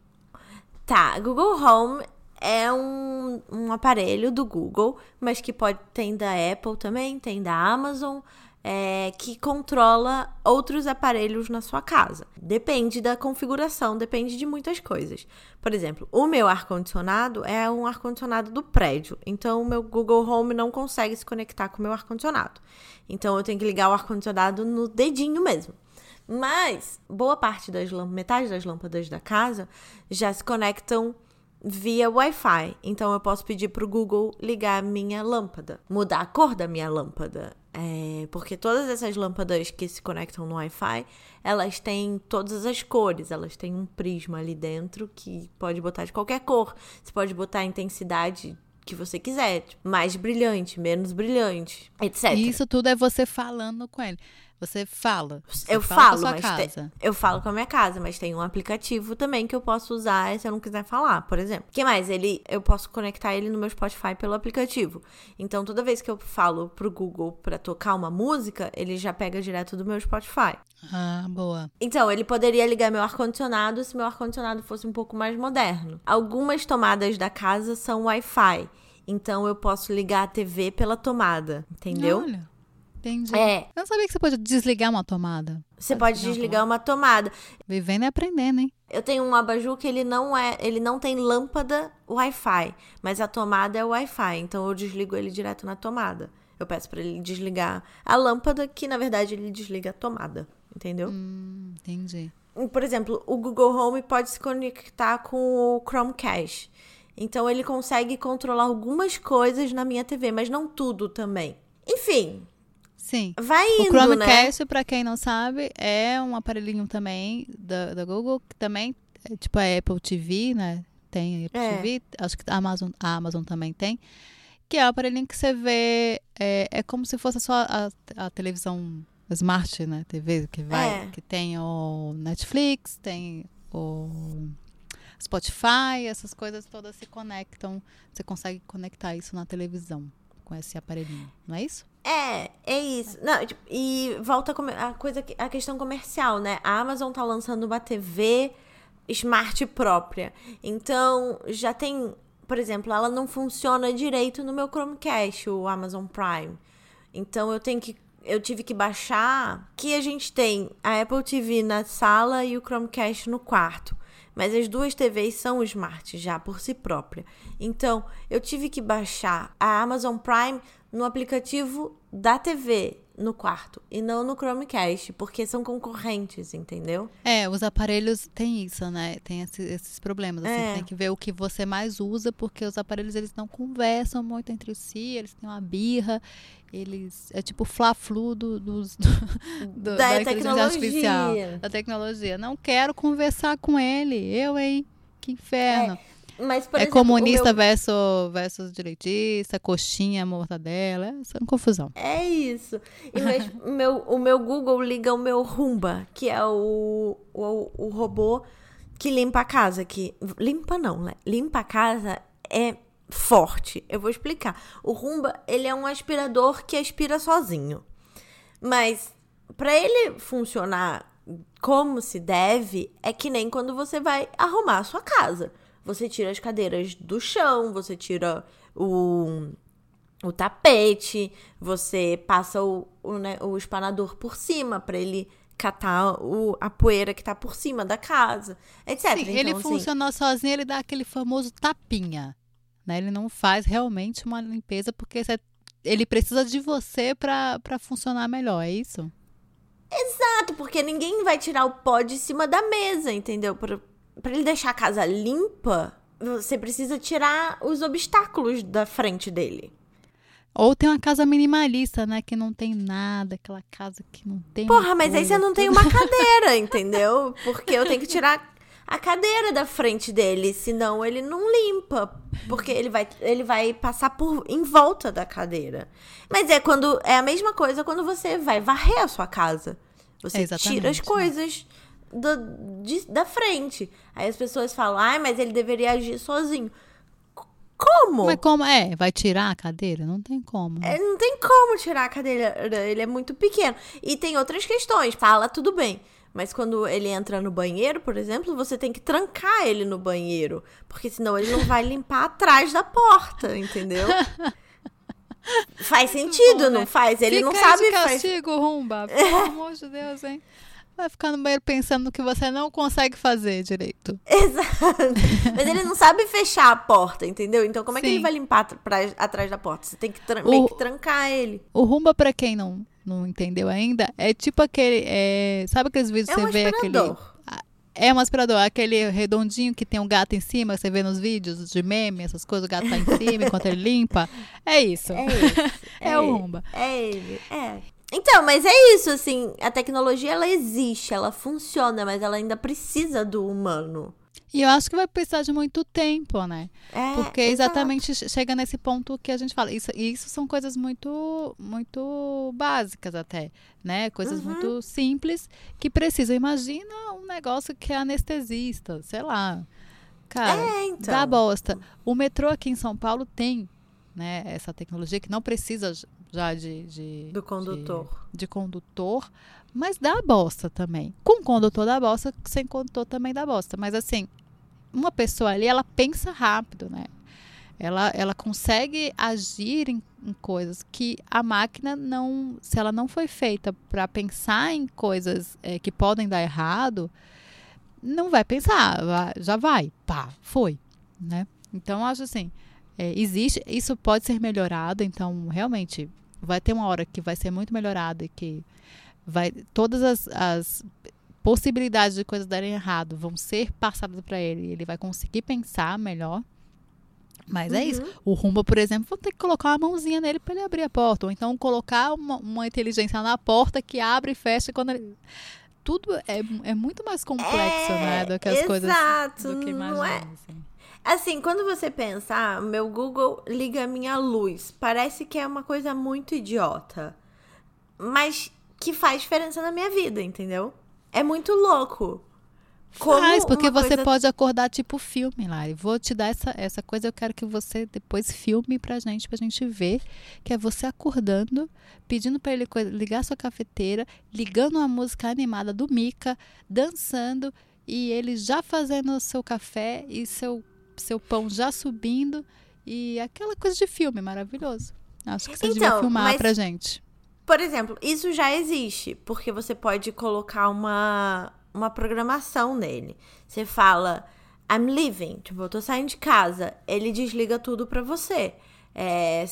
Tá, Google Home é um, um aparelho do Google, mas que pode tem da Apple também, tem da Amazon, é, que controla outros aparelhos na sua casa. Depende da configuração, depende de muitas coisas. Por exemplo, o meu ar-condicionado é um ar-condicionado do prédio, então o meu Google Home não consegue se conectar com o meu ar-condicionado. Então eu tenho que ligar o ar-condicionado no dedinho mesmo. Mas boa parte das lâmpadas, metade das lâmpadas da casa já se conectam via Wi-Fi. Então eu posso pedir para o Google ligar a minha lâmpada, mudar a cor da minha lâmpada. É, porque todas essas lâmpadas que se conectam no Wi-Fi, elas têm todas as cores, elas têm um prisma ali dentro que pode botar de qualquer cor. Você pode botar a intensidade que você quiser, tipo, mais brilhante, menos brilhante, etc. Isso tudo é você falando com ele. Você fala. Você eu fala falo, mas te, eu falo com a minha casa, mas tem um aplicativo também que eu posso usar se eu não quiser falar, por exemplo. O que mais? Ele, eu posso conectar ele no meu Spotify pelo aplicativo. Então, toda vez que eu falo pro Google para tocar uma música, ele já pega direto do meu Spotify. Ah, boa. Então, ele poderia ligar meu ar-condicionado se meu ar-condicionado fosse um pouco mais moderno. Algumas tomadas da casa são Wi-Fi. Então eu posso ligar a TV pela tomada, entendeu? Olha. Entendi. É. Eu não sabia que você pode desligar uma tomada. Você pode desligar uma tomada. Vivendo e aprendendo, hein? Eu tenho um abajur que ele não é, ele não tem lâmpada Wi-Fi, mas a tomada é Wi-Fi, então eu desligo ele direto na tomada. Eu peço para ele desligar a lâmpada, que na verdade ele desliga a tomada, entendeu? Hum, entendi. Por exemplo, o Google Home pode se conectar com o Chromecast. Então ele consegue controlar algumas coisas na minha TV, mas não tudo também. Enfim, Sim. Vai indo, o Chromecast, né? para quem não sabe, é um aparelhinho também da, da Google, que também é tipo a Apple TV, né? Tem a Apple é. TV, acho que a Amazon, a Amazon também tem. Que é o aparelhinho que você vê, é, é como se fosse só a, a televisão Smart, né? TV que vai, é. que tem o Netflix, tem o Spotify, essas coisas todas se conectam. Você consegue conectar isso na televisão com esse aparelhinho, não é isso? É, é isso. Não, tipo, e volta a coisa, a questão comercial, né? A Amazon tá lançando uma TV smart própria. Então, já tem, por exemplo, ela não funciona direito no meu Chromecast, o Amazon Prime. Então, eu tenho que eu tive que baixar que a gente tem a Apple TV na sala e o Chromecast no quarto. Mas as duas TVs são smart já por si própria. Então, eu tive que baixar a Amazon Prime no aplicativo da TV, no quarto e não no Chromecast, porque são concorrentes, entendeu? É, os aparelhos têm isso, né? Tem esse, esses problemas. Assim, É. Tem que ver o que você mais usa, porque os aparelhos eles não conversam muito entre si, eles têm uma birra, eles. É tipo o fla-flu do, dos, do, do- Da inteligência tecnologia. artificial, da tecnologia. Não quero conversar com ele, eu, hein? Que inferno. Mas, é exemplo, comunista meu- versus, versus direitista, coxinha, mortadela, essa é uma confusão. É isso. E mas meu, o meu Google liga o meu Rumba, que é o, o, o robô que limpa a casa. Que, limpa não, né? Limpa a casa é forte. Eu vou explicar. O Rumba, ele é um aspirador que aspira sozinho. Mas para ele funcionar como se deve, é que nem quando você vai arrumar a sua casa. Você tira as cadeiras do chão, você tira o, o tapete, você passa o, o, né, o espanador por cima para ele catar o, a poeira que tá por cima da casa, etc. Sim, Então, ele assim, funcionou sozinho, ele dá aquele famoso tapinha. Né? Ele não faz realmente uma limpeza porque você- ele precisa de você para funcionar melhor, é isso? Exato, porque ninguém vai tirar o pó de cima da mesa, entendeu? Pra, pra ele deixar a casa limpa, você precisa tirar os obstáculos da frente dele. Ou tem uma casa minimalista, né? Que não tem nada, aquela casa que não tem. Porra, mas aí coisa, você não tem uma cadeira, entendeu? Porque eu tenho que tirar a cadeira da frente dele, senão ele não limpa, porque ele vai ele vai passar por em volta da cadeira. Mas é quando é a mesma coisa quando você vai varrer a sua casa. Você É, tira as né? Do- de- da frente. Aí as pessoas falam: "Ai, mas ele deveria agir sozinho". Como? Mas como é? Vai tirar a cadeira? Não tem como. né? É, não tem como tirar a cadeira, ele é muito pequeno. E tem outras questões, fala tudo bem. Mas quando ele entra no banheiro, por exemplo, você tem que trancar ele no banheiro. Porque senão ele não vai limpar atrás da porta, entendeu? faz sentido, bom, não né? faz? Ele Fica não sabe de faz... castigo, Rumba. Pelo amor de Deus, hein? Vai ficar no banheiro pensando no que você não consegue fazer direito. Exato. Mas ele não sabe fechar a porta, entendeu? Então como é que Sim. ele vai limpar atrás, atrás da porta? Você tem que O- meio que trancar ele. O Rumba, pra quem não, não entendeu ainda, é tipo aquele. é, sabe aqueles vídeos É que um você vê aquele. aspirador. É um aspirador, aquele redondinho que tem um gato em cima, você vê nos vídeos de meme, essas coisas, o gato tá em cima enquanto ele limpa. É isso. É esse. É o ele. Rumba. É ele, é. Então, mas é isso, assim, a tecnologia ela existe, ela funciona, mas ela ainda precisa do humano. E eu acho que vai precisar de muito tempo, né? É, Porque exato. exatamente che- chega nesse ponto que a gente fala. Isso, e isso são coisas muito, muito básicas até, né? Coisas Uhum. muito simples que precisam. Imagina um negócio que é anestesista, sei lá. Cara, É, então. dá bosta. O metrô aqui em São Paulo tem, né, essa tecnologia que não precisa já de, de Do condutor. de, de condutor, mas dá bosta também. Com condutor dá bosta, sem condutor também dá bosta. Mas assim, uma pessoa ali, ela pensa rápido, né? Ela, ela consegue agir em, em coisas que a máquina não. Se ela não foi feita para pensar em coisas eh, que podem dar errado, não vai pensar, vai- já vai, pá, foi, né? Então, eu acho assim, é, existe, isso pode ser melhorado, então, realmente, vai ter uma hora que vai ser muito melhorado e que vai, todas as, as possibilidades de coisas darem errado vão ser passadas para ele, ele vai conseguir pensar melhor. Mas é isso. O Rumba, por exemplo, vão ter que colocar uma mãozinha nele para ele abrir a porta. Ou então colocar uma, uma inteligência na porta que abre e fecha quando ele. Tudo é, é muito mais complexo, É, né? Do que as coisas exato, do que não é- assim. Assim, quando você pensar, meu Google liga a minha luz. Parece que é uma coisa muito idiota. Mas que faz diferença na minha vida, entendeu? É muito louco. Como Faz, porque você coisa- pode acordar tipo filme, Lari. Vou te dar essa, essa coisa, eu quero que você depois filme pra gente, pra gente ver. Que é você acordando, pedindo pra ele ligar sua cafeteira, ligando uma música animada do Mika, dançando, e ele já fazendo o seu café e seu, seu pão já subindo. E aquela coisa de filme maravilhoso. Acho que você devia Então, filmar mas- pra gente. Por exemplo, isso já existe, porque você pode colocar uma, uma programação nele. Você fala, I'm leaving, tipo, eu tô saindo de casa. Ele desliga tudo pra você. É,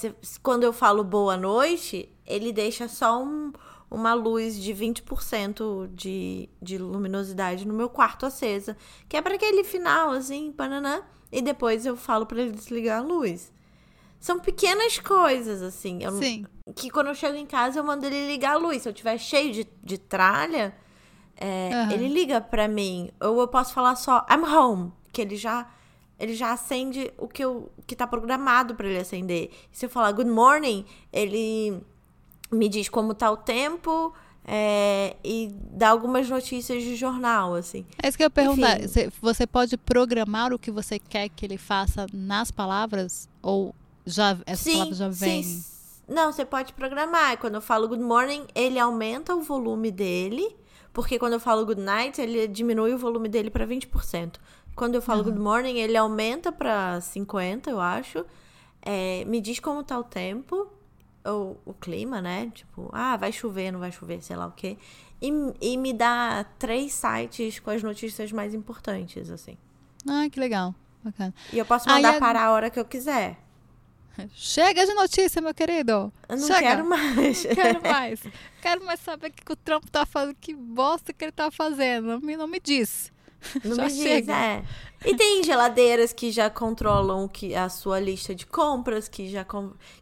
quando eu falo boa noite, ele deixa só um, uma luz de 20% de, de luminosidade no meu quarto acesa, que é para aquele final, assim, pananã, e depois eu falo para ele desligar a luz. São pequenas coisas, assim. Eu, Sim. Que quando eu chego em casa, eu mando ele ligar a luz. Se eu tiver cheio de, de tralha, é, Aham. ele liga pra mim. Ou eu posso falar só, I'm home. Que ele já. Ele já acende o que, eu, que tá programado pra ele acender. Se eu falar good morning, ele me diz como tá o tempo é, e dá algumas notícias de jornal, assim. É isso que eu ia perguntar. Enfim. Você- pode programar o que você quer que ele faça nas palavras? Ou já essa palavra já vem? sim. Não, você pode programar. Quando eu falo good morning, ele aumenta o volume dele. Porque quando eu falo good night, ele diminui o volume dele para 20%. Quando eu falo good morning, ele aumenta para 50%, eu acho. É, me diz como tá o tempo, ou o clima, né? Tipo, ah, vai chover, não vai chover, sei lá o quê. E, e me dá três sites com as notícias mais importantes, assim. Ah, que legal. Bacana. E eu posso Aí mandar a- parar a hora que eu quiser. Chega de notícia, meu querido. Eu não Chega. quero mais. Não quero mais. Quero mais saber o que que o Trump tá fazendo, que bosta que ele tá fazendo. Não me, não me diz. Não Já me diz, chega. é. E tem geladeiras que já controlam o que a sua lista de compras, que já,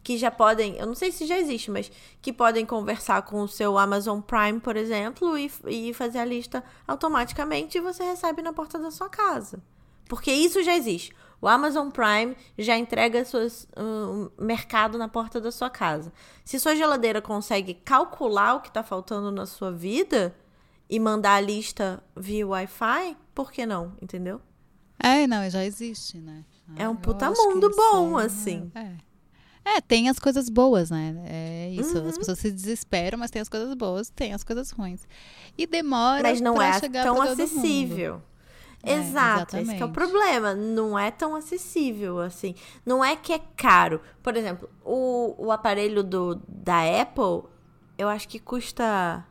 que já podem, eu não sei se já existe, mas que podem conversar com o seu Amazon Prime, por exemplo, e, e fazer a lista automaticamente e você recebe na porta da sua casa. Porque isso já existe. O Amazon Prime já entrega seus, um, mercado na porta da sua casa. Se sua geladeira consegue calcular o que está faltando na sua vida e mandar a lista via Wi-Fi, por que não? Entendeu? É, não, já existe, né? É um eu puta mundo bom, é- assim. É. É, tem as coisas boas, né? É isso. Uhum. As pessoas se desesperam, mas tem as coisas boas, tem as coisas ruins. E demora Mas não pra é chegar tão acessível. É, Exato, esse que é o exatamente. problema. Não é tão acessível assim. Não é que é caro. Por exemplo, o, o aparelho do, da Apple, eu acho que custa,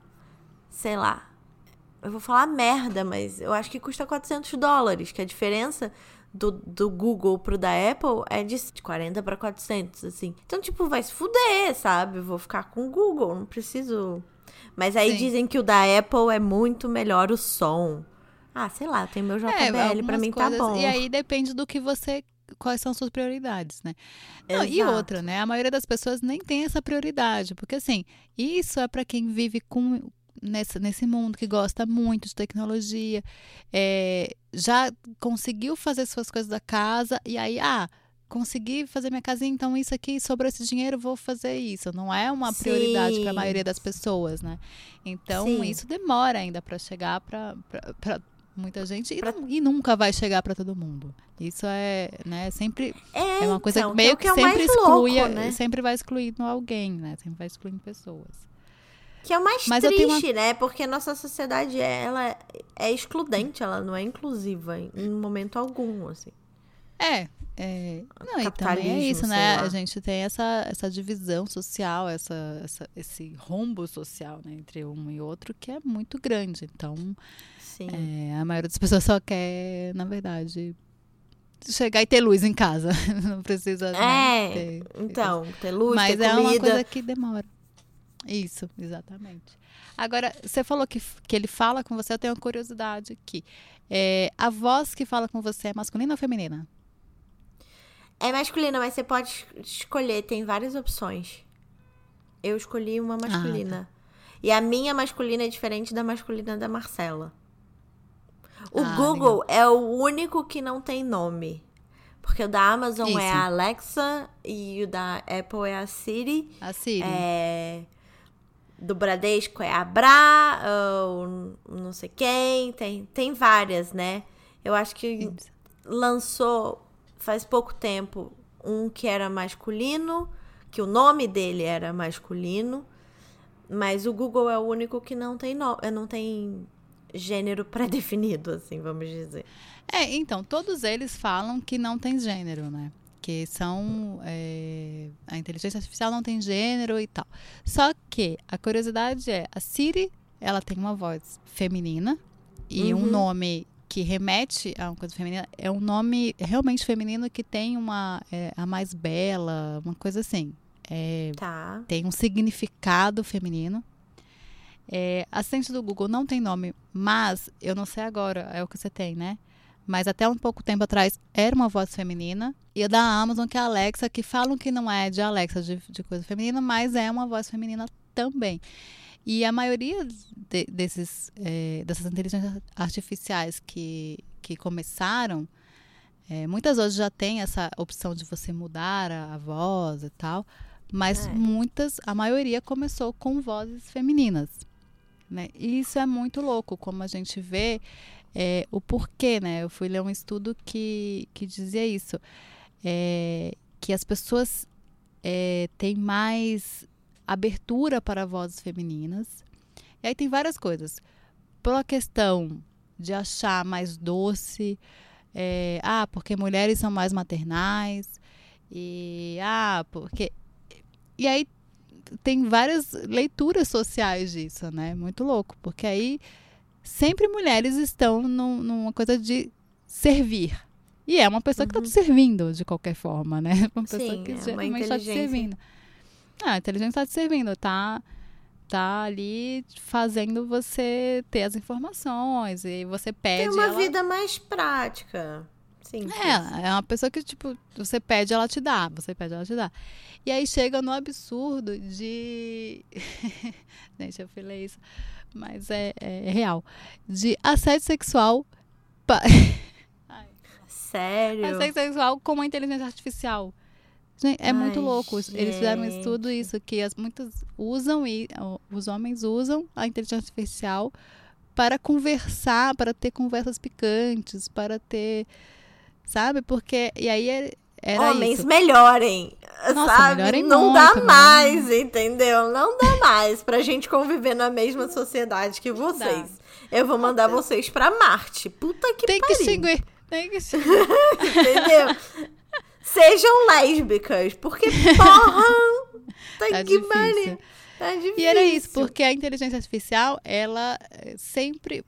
sei lá, eu vou falar merda, mas eu acho que custa 400 dólares, que a diferença do, do Google pro da Apple é de 40 para 400, assim. Então, tipo, vai se fuder, sabe? Vou ficar com o Google, não preciso... Mas aí Sim. dizem que o da Apple é muito melhor o som. Ah, sei lá, tem meu JBL, pra algumas mim coisas- tá bom. E aí depende do que você. Quais são suas prioridades, né? Não, e outra, né? A maioria das pessoas nem tem essa prioridade. Porque, assim, isso é para quem vive com. Nesse, nesse mundo que gosta muito de tecnologia, é, já conseguiu fazer suas coisas da casa, e aí, ah, consegui fazer minha casinha, então isso aqui, sobrou esse dinheiro, vou fazer isso. Não é uma prioridade para a Sim. maioria das pessoas, né? Então, Sim. isso demora ainda para chegar para muita gente e, Pra- e nunca vai chegar para todo mundo. Isso é, né, sempre É, é uma coisa então, que meio que, é o sempre exclui, louco, né? sempre vai excluindo alguém, né? Sempre vai excluindo pessoas. Que é o mais Mas triste, né? Porque a nossa sociedade, ela é excludente, ela não é inclusiva em momento algum, assim. É, é não, e também é isso, né? lá. A gente tem essa, essa divisão social, essa, essa, esse rombo social né, entre um e outro que é muito grande. Então, Sim. é, a maioria das pessoas só quer, na verdade, chegar e ter luz em casa. Não precisa. né, É, ter- então, ter luz, Mas ter é uma coisa que demora. Isso, exatamente. Agora, você falou que, que ele fala com você, eu tenho uma curiosidade aqui. É, a voz que fala com você é masculina ou feminina? É masculina, mas você pode es- escolher, tem várias opções. Eu escolhi uma tá. masculina. E a minha masculina é diferente da masculina da Marcela. O Ah, Google é o único que não tem nome. Porque o da Amazon Isso. é a Alexa e o da Apple é a Siri. A Siri. É, do Bradesco é a Bra, ou não sei quem. Tem, tem várias, né? Eu acho que Isso. lançou faz pouco tempo um que era masculino, que o nome dele era masculino, mas o Google é o único que não tem no, eh, não tem gênero pré-definido, assim, vamos dizer. É, então, todos eles falam que não tem gênero, né? Que são. é, a inteligência artificial não tem gênero e tal. Só que a curiosidade é: a Siri, ela tem uma voz feminina e um Uhum. nome que remete a uma coisa feminina. É um nome realmente feminino que tem uma. é, a mais bela, uma coisa assim. É, Tá. tem um significado feminino. É, assistente do Google não tem nome, mas eu não sei agora, é o que você tem, né? Mas até um pouco tempo atrás era uma voz feminina. E a da Amazon, que é a Alexa, que falam que não é de Alexa, de, de coisa feminina, mas é uma voz feminina também. E a maioria de- desses, é, dessas inteligências artificiais que, que começaram, é, muitas hoje já tem essa opção de você mudar a, a voz e tal, mas É. muitas, a maioria começou com vozes femininas. Né? E isso é muito louco, como a gente vê é, o porquê, né? Eu fui ler um estudo que, que dizia isso, é, que as pessoas é, têm mais abertura para vozes femininas. E aí tem várias coisas. Pela questão de achar mais doce, é, ah, porque mulheres são mais maternais, e ah, porque. E aí tem várias leituras sociais disso, né? Muito louco, porque aí sempre mulheres estão num- numa coisa de servir. E é uma pessoa que está te servindo de qualquer forma, né? Uma pessoa Sim, que é geralmente está te servindo. Ah, a inteligência está te servindo, tá? Tá ali fazendo você ter as informações e você pede. Tem uma ela... vida mais prática. Sim. É, é uma pessoa que, tipo, você pede, ela te dá. Você pede, ela te dá. E aí chega no absurdo de. Gente, eu falei isso, mas é, é real. De assédio sexual. pa- Sério. Assédio sexual com uma inteligência artificial. Gente, é muito Ai, louco. Eles fizeram um gente. estudo isso, que as, muitas usam e os homens usam a inteligência artificial para conversar, para ter conversas picantes, para ter. Sabe? Porque. E aí é- era Homens isso. melhorem. Nossa, sabe? melhorem não muito, dá né? mais, entendeu? Não dá mais pra gente conviver na mesma sociedade que vocês. Eu vou mandar vocês pra Marte. Puta que Tem que pariu. extinguir. Tem que extinguir. Entendeu? Sejam lésbicas, porque porra, tá, Tá que pariu. Tá difícil. E era isso, porque a inteligência artificial, ela eh, sempre.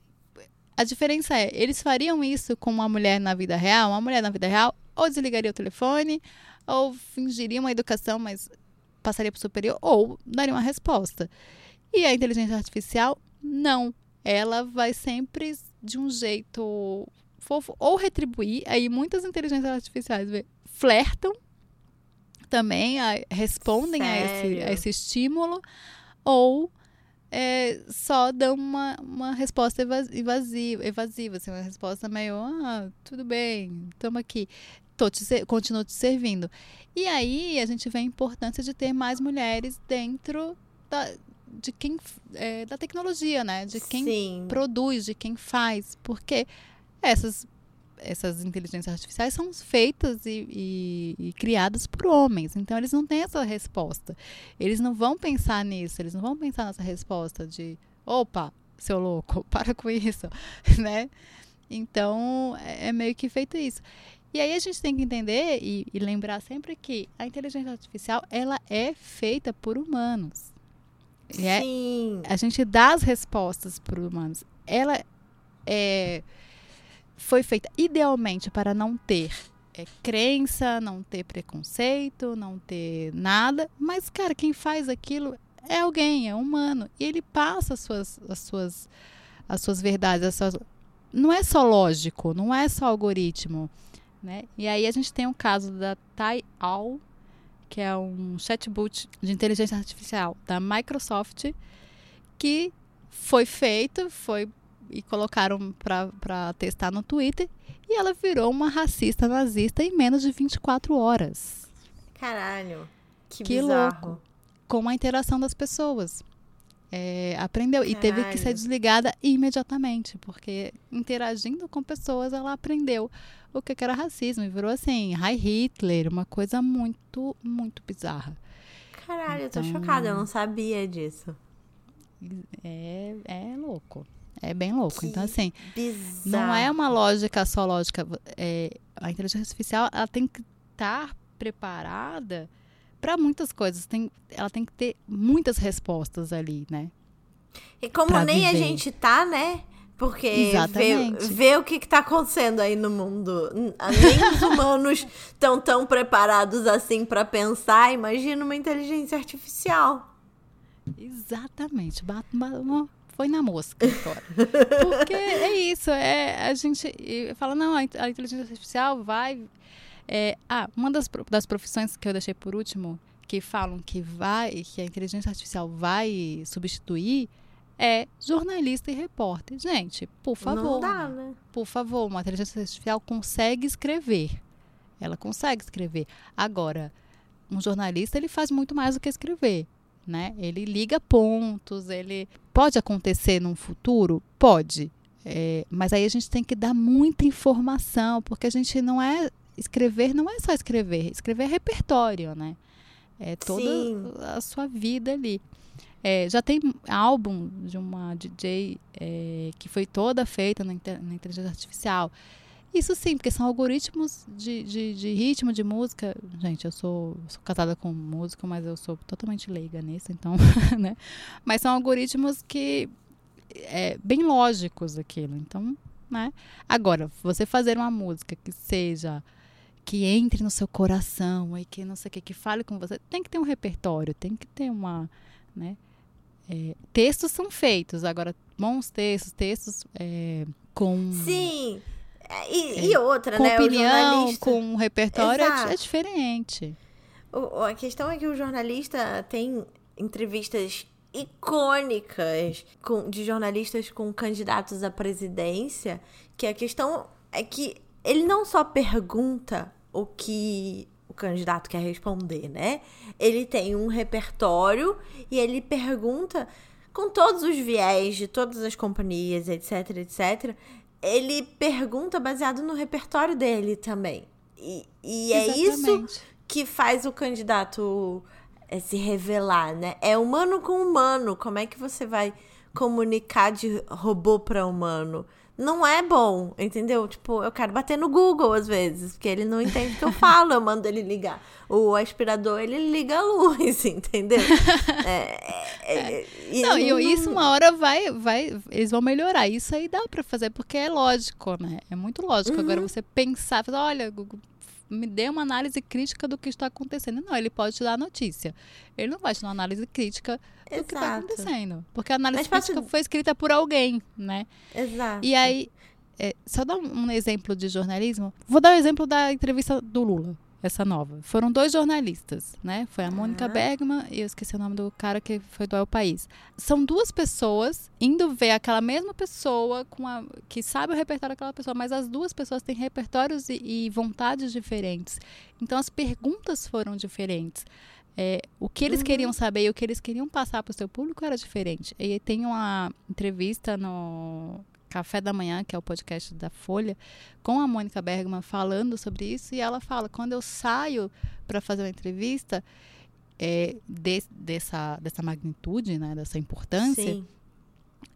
A diferença é, eles fariam isso com uma mulher na vida real, uma mulher na vida real ou desligaria o telefone, ou fingiria uma educação, mas passaria para o superior, ou daria uma resposta. E a inteligência artificial, não. Ela vai sempre de um jeito fofo, ou retribuir. Aí muitas inteligências artificiais flertam também, a- respondem a esse, a esse estímulo, ou é, só dão uma, uma resposta evas- evasiva, evasiva assim, uma resposta meio, ah, tudo bem, estamos aqui, tô te, continuo te servindo. E aí a gente vê a importância de ter mais mulheres dentro da, de quem, é, da tecnologia, né? De quem Sim. produz, de quem faz, porque essas essas inteligências artificiais são feitas e, e- e criadas por homens, então eles não têm essa resposta. Eles não vão pensar nisso, eles não vão pensar nessa resposta de opa, seu louco, para com isso, né? Então é é meio que feito isso. E aí a gente tem que entender e, e lembrar sempre que a inteligência artificial ela é feita por humanos. E é, Sim. a gente dá as respostas para os humanos. Ela é, foi feita idealmente para não ter é, crença, não ter preconceito, não ter nada. Mas, cara, quem faz aquilo é alguém, é humano. E ele passa as suas, as suas, as suas verdades. As suas... Não é só lógico, não é só algoritmo. Né? E aí a gente tem o caso da Tai Al, que é um chatbot de inteligência artificial da Microsoft, que foi feito, foi e colocaram para testar no Twitter, e ela virou uma racista nazista em menos de 24 horas, Caralho. Que, Que bizarro. louco. com a interação das pessoas. É, aprendeu e teve que ser desligada imediatamente, porque interagindo com pessoas ela aprendeu o que era racismo e virou assim, Hi Hitler, uma coisa muito, muito bizarra. Caralho, eu tô Então- chocada, eu não sabia disso. É, é louco. É bem louco. Que Então, assim, Bizarro. não é uma lógica só lógica. É, a inteligência artificial ela tem que estar preparada para muitas coisas. Tem, ela tem que ter muitas respostas ali, né? E como pra nem a viver. gente tá, né? Porque vê, vê, o que está acontecendo aí no mundo. Nem os humanos estão tão preparados assim para pensar. Imagina uma inteligência artificial. Exatamente. foi na mosca agora. Porque é isso. É, a gente fala, não, a inteligência artificial vai. É, ah, uma das, das profissões que eu deixei por último, que falam que vai, que a inteligência artificial vai substituir é jornalista e repórter. Gente, por favor. Não dá, né? Por favor, uma inteligência artificial consegue escrever. Ela consegue escrever. Agora, um jornalista ele faz muito mais do que escrever, né? Ele liga pontos, ele pode acontecer num futuro, pode. É, mas aí a gente tem que dar muita informação, porque a gente não é escrever, não é só escrever, escrever é repertório, né? É toda Sim. a sua vida ali. É, já tem álbum de uma DJ é, que foi toda feita na, na, inteligência artificial. Isso sim, porque são algoritmos de, de, de ritmo, de música. Gente, eu sou, sou, casada com músico, mas eu sou totalmente leiga nisso, então, né? Mas são algoritmos que é bem lógicos aquilo. Então, né? Agora, você fazer uma música que seja que entre no seu coração e que não sei o que, que fale com você, tem que ter um repertório, tem que ter uma, né? É, textos são feitos, agora, bons textos, textos é, com. Sim! É, e, é, e outra, com né? Opinião, com repertório é, é, diferente. O, a questão é que o jornalista tem entrevistas icônicas com, de jornalistas com candidatos à presidência, que a questão é que ele não só pergunta o que candidato quer responder, né? Ele tem um repertório e ele pergunta com todos os viés de todas as companhias, etc, etc. Ele pergunta baseado no repertório dele também. E, e é isso que faz o candidato é, se revelar, né? É humano com humano. Como é que você vai comunicar de robô para humano? Não é bom, entendeu? Tipo, eu quero bater no Google às vezes, porque ele não entende o que eu falo, eu mando ele ligar. O aspirador, ele liga a luz, entendeu? É, é, é, não, e não... isso uma hora vai, vai, eles vão melhorar. Isso aí dá para fazer, porque é lógico, né? É muito lógico. Uhum. Agora você pensar, falar, olha, Google, me dê uma análise crítica do que está acontecendo. Não, ele pode te dar a notícia. Ele não vai te dar uma análise crítica do Exato. que está acontecendo. Porque a análise Mas crítica foi escrita por alguém, né? Exato. E aí, é, só dar um exemplo de jornalismo. Vou dar o um exemplo da entrevista do Lula essa nova. Foram dois jornalistas, né? Foi a Mônica. Bergman e eu esqueci o nome do cara que foi do El País. São duas pessoas indo ver aquela mesma pessoa com a, que sabe o repertório daquela pessoa, mas as duas pessoas têm repertórios e, e vontades diferentes. Então as perguntas foram diferentes. É, o que eles uhum. queriam saber e o que eles queriam passar para o seu público era diferente. E tem uma entrevista no Café da Manhã, que é o podcast da Folha, com a Mônica Bergman falando sobre isso. E ela fala: quando eu saio para fazer uma entrevista é, de, dessa, dessa magnitude, né, dessa importância, Sim.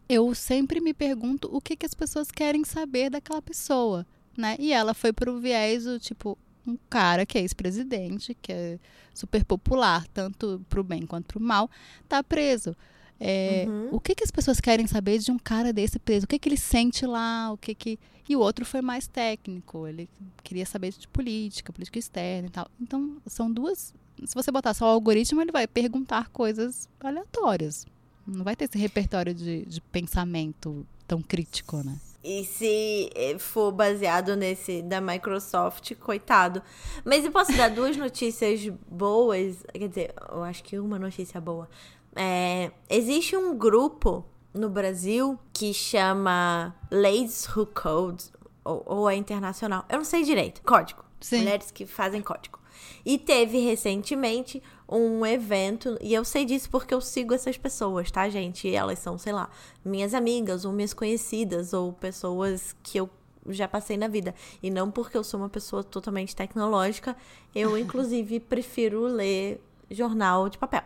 eu sempre me pergunto o que, que as pessoas querem saber daquela pessoa. Né? E ela foi para o viés do tipo: um cara que é ex-presidente, que é super popular, tanto para o bem quanto para o mal, está preso. É, uhum. O que, que as pessoas querem saber de um cara desse preso? O que, que ele sente lá? O que que... E o outro foi mais técnico. Ele queria saber de política, política externa e tal. Então, são duas. Se você botar só o algoritmo, ele vai perguntar coisas aleatórias. Não vai ter esse repertório de, de pensamento tão crítico, né? E se eh, for baseado nesse da Microsoft, coitado. Mas eu posso dar duas notícias boas. Quer dizer, eu acho que uma notícia boa. É, existe um grupo no Brasil que chama Ladies Who Code, ou, ou é internacional, eu não sei direito, código. Sim. Mulheres que fazem código. E teve recentemente um evento, e eu sei disso porque eu sigo essas pessoas, tá, gente? E elas são, sei lá, minhas amigas, ou minhas conhecidas, ou pessoas que eu já passei na vida. E não porque eu sou uma pessoa totalmente tecnológica, eu, inclusive, prefiro ler jornal de papel.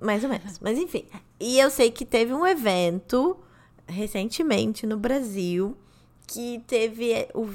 Mais ou menos. Mas enfim. E eu sei que teve um evento recentemente no Brasil que teve o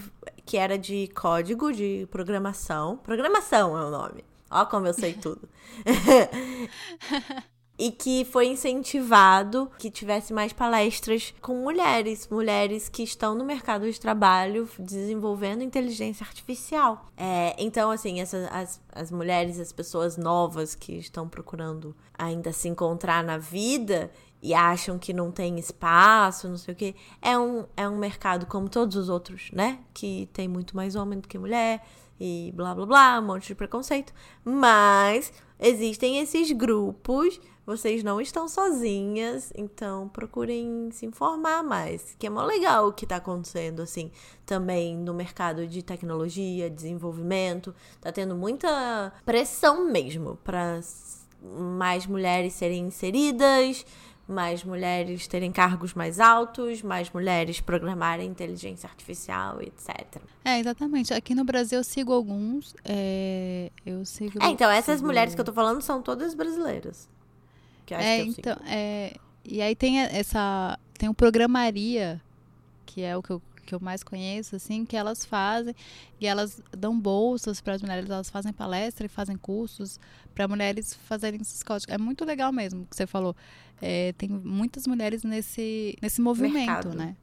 que era de código de programação. Programação é o nome. Ó como eu sei tudo. e que foi incentivado que tivesse mais palestras com mulheres, mulheres que estão no mercado de trabalho desenvolvendo inteligência artificial. É, então, assim, essas, as, as mulheres, as pessoas novas que estão procurando ainda se encontrar na vida e acham que não tem espaço, não sei o quê. É um, é um mercado como todos os outros, né? Que tem muito mais homem do que mulher e blá blá blá, um monte de preconceito. Mas existem esses grupos, vocês não estão sozinhas, então procurem se informar mais, que é mó legal o que tá acontecendo, assim, também no mercado de tecnologia, desenvolvimento. Tá tendo muita pressão mesmo para mais mulheres serem inseridas mais mulheres terem cargos mais altos, mais mulheres programarem inteligência artificial, etc. É, exatamente. Aqui no Brasil eu sigo alguns. É, eu sigo. É, então essas sigo... mulheres que eu tô falando são todas brasileiras. Que acho é, que eu então, sigo. É, e aí tem essa. Tem o Programaria, que é o que eu que eu mais conheço, assim, que elas fazem e elas dão bolsas para as mulheres, elas fazem palestra e fazem cursos para mulheres fazerem esses códigos. É muito legal mesmo o que você falou. É, tem muitas mulheres nesse, nesse movimento, Mercado. né?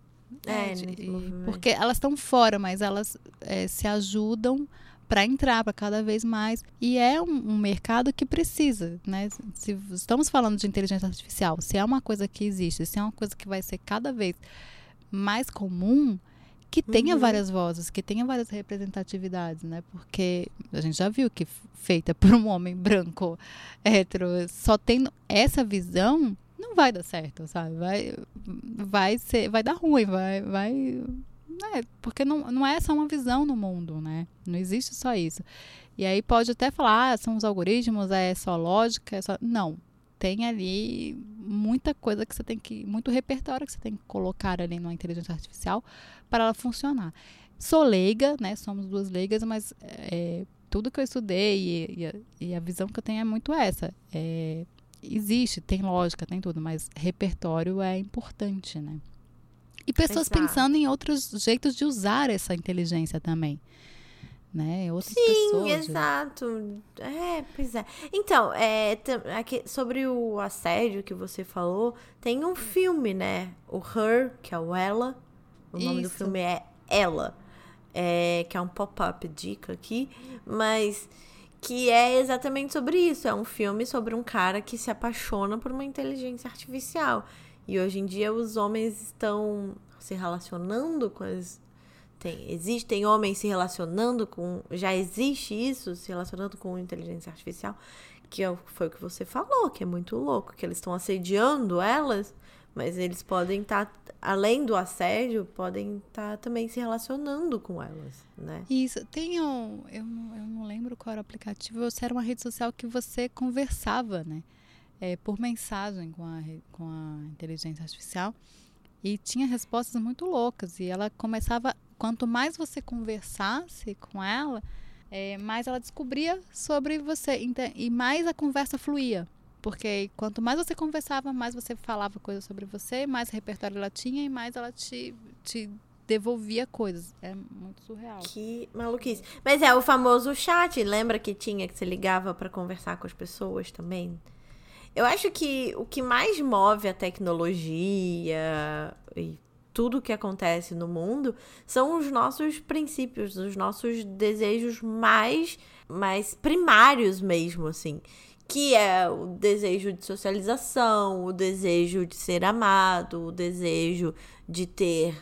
É, é de, movimento. porque elas estão fora, mas elas é, se ajudam para entrar para cada vez mais e é um, um, mercado que precisa, né? Se estamos falando de inteligência artificial, se é uma coisa que existe, se é uma coisa que vai ser cada vez mais comum, que tenha uhum. várias vozes, que tenha várias representatividades, né? Porque a gente já viu que feita por um homem branco, hétero, só tendo essa visão, não vai dar certo, sabe? Vai, vai ser, vai dar ruim, vai, vai, né? Porque não, não é só uma visão no mundo, né? Não existe só isso. E aí pode até falar, ah, são os algoritmos, é só lógica, é só... Não, tem ali muita coisa que você tem que. muito repertório que você tem que colocar ali numa inteligência artificial para ela funcionar. Sou leiga, né? Somos duas leigas, mas é, tudo que eu estudei e, e, a, e, a, visão que eu tenho é muito essa. É, existe, tem lógica, tem tudo, mas repertório é importante, né? E pessoas Exato. pensando em outros jeitos de usar essa inteligência também né? Outras Sim, pessoas. Sim, exato. É, pois é. Então, é, aqui, sobre o assédio que você falou, tem um filme, né? O Her, que é o Ela. O Isso. nome do filme é Ela. É, que é um pop-up dica aqui, mas que é exatamente sobre isso. É um filme sobre um cara que se apaixona por uma inteligência artificial. E hoje em dia os homens estão se relacionando com as tem, existem homens se relacionando com. Já existe isso, se relacionando com inteligência artificial, que é, foi o que você falou, que é muito louco, que eles estão assediando elas, mas eles podem estar, tá, além do assédio, podem estar tá também se relacionando com elas, né? Isso. Tem um. Eu não, eu não lembro qual era o aplicativo, ou se era uma rede social que você conversava, né? É, por mensagem com a, com a inteligência artificial. E tinha respostas muito loucas. E ela começava quanto mais você conversasse com ela, é, mais ela descobria sobre você e mais a conversa fluía. Porque quanto mais você conversava, mais você falava coisas sobre você, mais repertório ela tinha e mais ela te, te devolvia coisas. É muito surreal. Que maluquice. Mas é o famoso chat, lembra que tinha que você ligava para conversar com as pessoas também? Eu acho que o que mais move a tecnologia e tudo que acontece no mundo são os nossos princípios, os nossos desejos mais, mais primários mesmo, assim. Que é o desejo de socialização, o desejo de ser amado, o desejo de ter,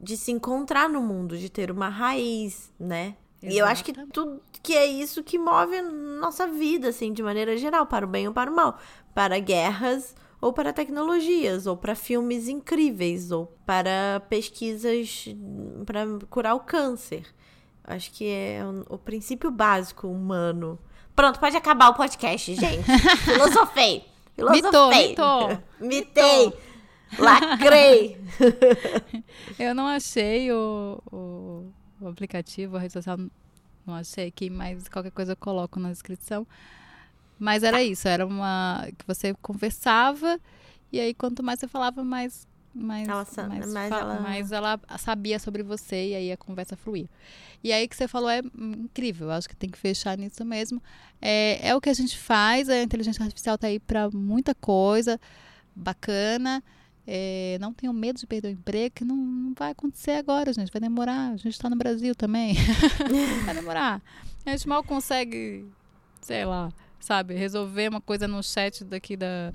de se encontrar no mundo, de ter uma raiz, né? Exatamente. E eu acho que tudo que é isso que move nossa vida, assim, de maneira geral, para o bem ou para o mal. Para guerras ou para tecnologias, ou para filmes incríveis, ou para pesquisas para curar o câncer. Acho que é o, o princípio básico humano. Pronto, pode acabar o podcast, gente. Filosofei. Filosofei. Mitou, mitou. Mitei. Lacrei. Eu não achei o, o, o aplicativo, a rede social, não achei aqui, mas qualquer coisa eu coloco na descrição. Mas era isso, era uma que você conversava e aí quanto mais você falava, mais mais, Ela mais, fa- ela- mais ela sabia sobre você e aí a conversa fluía. E aí que você falou é incrível, eu acho que tem que fechar nisso mesmo. É, é o que a gente faz, a inteligência artificial tá aí para muita coisa bacana. É, não tenham medo de perder o emprego, que não, não vai acontecer agora, gente. Vai demorar. A gente está no Brasil também. vai demorar. A gente mal consegue, sei lá, sabe, resolver uma coisa no chat daqui da,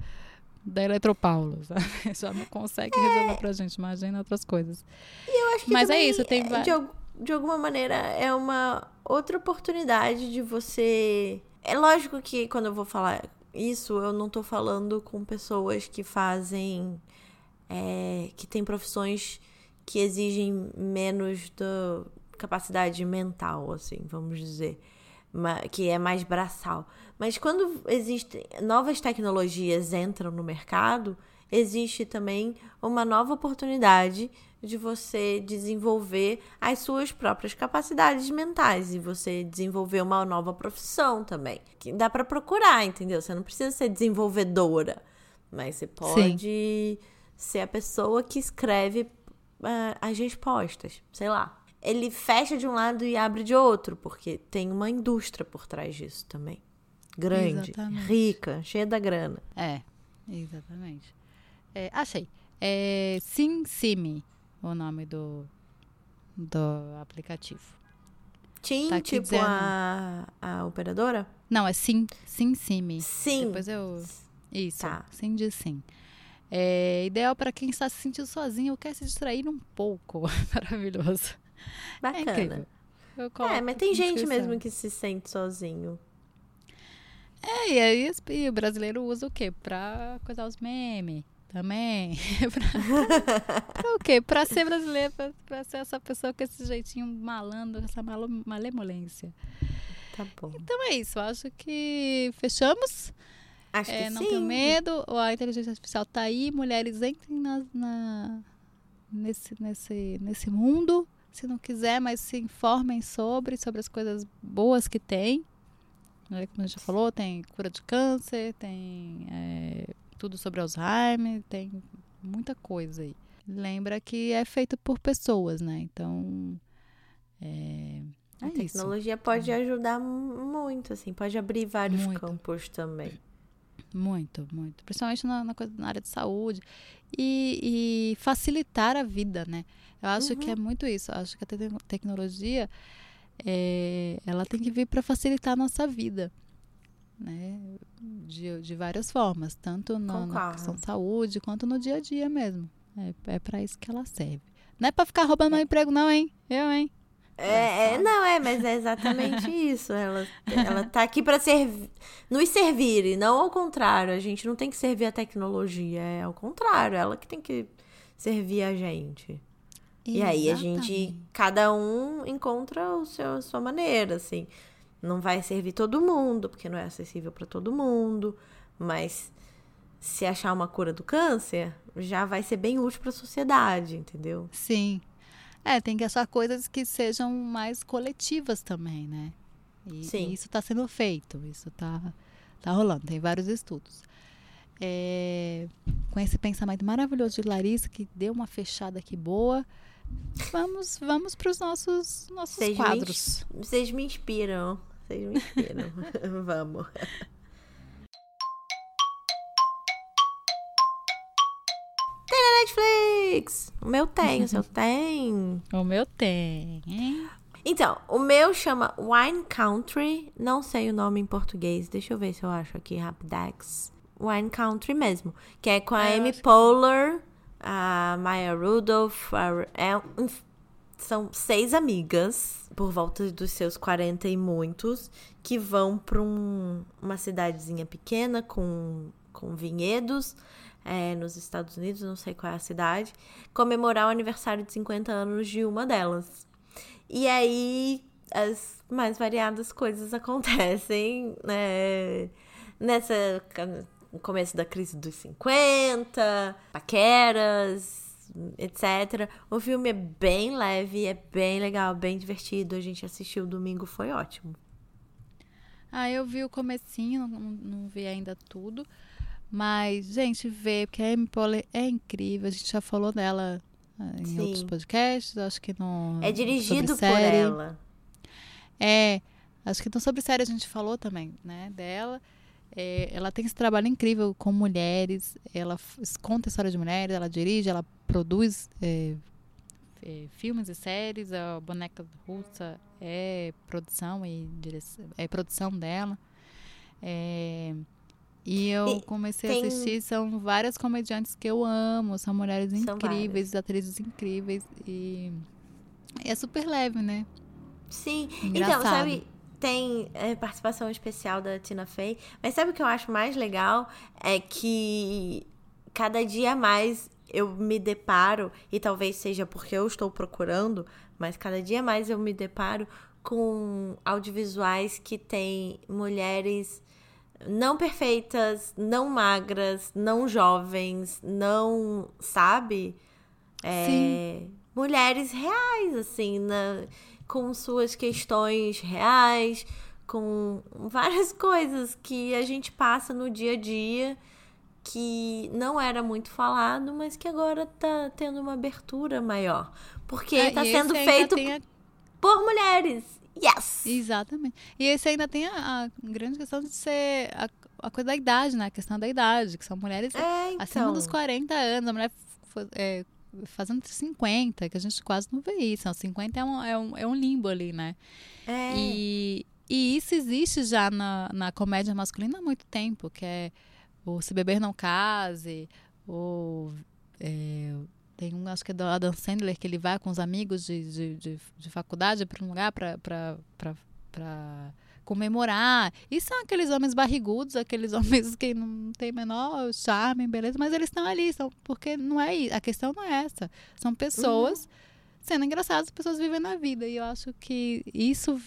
da Eletropaulo, sabe? Já não consegue resolver pra gente, imagina outras coisas. Eu acho que Mas é isso, tem va- de, de alguma maneira é uma outra oportunidade de você. É lógico que quando eu vou falar isso, eu não tô falando com pessoas que fazem. é, que têm profissões que exigem menos da capacidade mental, assim, vamos dizer. Que é mais braçal. Mas quando existem novas tecnologias entram no mercado, existe também uma nova oportunidade de você desenvolver as suas próprias capacidades mentais e você desenvolver uma nova profissão também. Que dá pra procurar, entendeu? Você não precisa ser desenvolvedora, mas você pode ser a pessoa que escreve ah, as respostas, sei lá. Ele fecha de um lado e abre de outro, porque tem uma indústria por trás disso também. Grande, Exatamente. rica, cheia da grana. É, exatamente. É, achei. É SimSimi, o nome do, do aplicativo. Tim, Tá tipo dizendo. a, a operadora? Não, é Sim, SimSimi. Sim. Depois eu. Isso, Tá. sim de sim. É ideal para quem está se sentindo sozinho ou quer se distrair um pouco. Maravilhoso. É Bacana. É, coloco mas tem gente mesmo que se sente sozinho. É, e aí e o brasileiro usa o quê? Pra coisar os memes também. pra, pra o quê? Pra ser brasileiro, pra, pra ser essa pessoa com esse jeitinho malandro, essa malo, malemolência. Tá bom. Então é isso, acho que fechamos. Acho É, que não sim. tenho medo, a inteligência artificial tá aí, mulheres entrem na, na- nesse, nesse, nesse mundo, se não quiser, mas se informem sobre, sobre as coisas boas que tem. Né, Como a gente já falou, tem cura de câncer, tem é, tudo sobre Alzheimer, tem muita coisa aí. Lembra que é feito por pessoas, né? Então, é, A é isso. tecnologia pode ajudar mu- muito, assim, pode abrir vários Muito. campos também. Muito, muito. Principalmente na, na, na área de saúde. E, e facilitar a vida, né? Eu acho que é muito isso. Eu acho que a te- tecnologia, é, ela tem que vir para facilitar a nossa vida. Né? De, de várias formas. Tanto na, questão de saúde, quanto no dia a dia mesmo. É, é para isso que ela serve. Não é para ficar roubando meu emprego, não, hein? Eu, hein? É, é, não, é, mas é exatamente isso. Ela, ela tá aqui servir, nos servir, e não ao contrário. A gente não tem que servir a tecnologia, é ao contrário, ela que tem que servir a gente. E aí a gente, cada um encontra o seu, a sua maneira, assim. Não vai servir todo mundo, porque não é acessível para todo mundo, mas se achar uma cura do câncer, já vai ser bem útil para a sociedade, entendeu? Sim. É, tem que achar coisas que sejam mais coletivas também, né? E, Sim. e isso está sendo feito, isso está tá rolando, tem vários estudos. É, com esse pensamento maravilhoso de Larissa, que deu uma fechada aqui boa, vamos vamos para os nossos, nossos Vocês me quadros. Vocês me inspiram. Vocês me inspiram. Vamos. Tem na Netflix! O meu tem, o seu tem. O meu tem, hein? Então, o meu chama Wine Country. Não sei o nome em português. Deixa eu ver se eu acho aqui rapidex. Wine Country mesmo. Que é com a Amy acho que- Poehler, a Maya Rudolph. a- é um- são seis amigas, por volta dos seus 40 e muitos, que vão para uma cidadezinha pequena com, com vinhedos. é, nos Estados Unidos, não sei qual é a cidade, comemorar o aniversário de 50 anos de uma delas. E aí as mais variadas coisas acontecem, né? Nessa no começo da crise dos 50, paqueras, etc. O filme é bem leve, é bem legal, bem divertido. A gente assistiu domingo, foi ótimo. Ah, eu vi o comecinho, não, não vi ainda tudo, Mas, gente, vê, porque a Amy Poehler é incrível. A gente já falou dela ah, em Sim. outros podcasts, acho que no. É dirigido por ela. É, acho que então sobre série a gente falou também, né, dela. É, ela tem esse trabalho incrível com mulheres, ela conta a história de mulheres, ela dirige, ela produz é, é, filmes e séries, a Boneca Russa é produção e direção, é produção dela. É, e eu comecei tem- a assistir, são várias comediantes que eu amo, são mulheres São incríveis, atrizes incríveis e é super leve, né? Sim. Engraçado. Então, sabe, tem é, participação especial da Tina Fey. Mas sabe o que eu acho mais legal? É que cada dia mais eu me deparo, e talvez seja porque eu estou procurando, mas cada dia mais eu me deparo com audiovisuais que tem mulheres não perfeitas, não magras, não jovens, não, sabe? É, mulheres reais, assim, na, com suas questões reais, com várias coisas que a gente passa no dia a dia que não era muito falado, mas que agora tá tendo uma abertura maior. Porque É, tá sendo feito a- por mulheres. Yes! Exatamente. E esse ainda tem a, a grande questão de ser a, a coisa da idade, né? A questão da idade, que são mulheres É, então. acima dos 40 anos, a mulher é, fazendo 50, que a gente quase não vê isso. Não, 50 é um, é um, é um limbo ali, né? É. E, e isso existe já na, na comédia masculina há muito tempo, que é o Se Beber Não Case, ou é, tem um, acho que é do Adam Sandler, que ele vai com os amigos de, de, de, de faculdade para um lugar para comemorar. E são aqueles homens barrigudos, aqueles homens que não têm menor charme, beleza, mas eles estão ali, são, porque não é isso, a questão não é essa. São pessoas sendo engraçadas, pessoas vivendo a vida. E eu acho que isso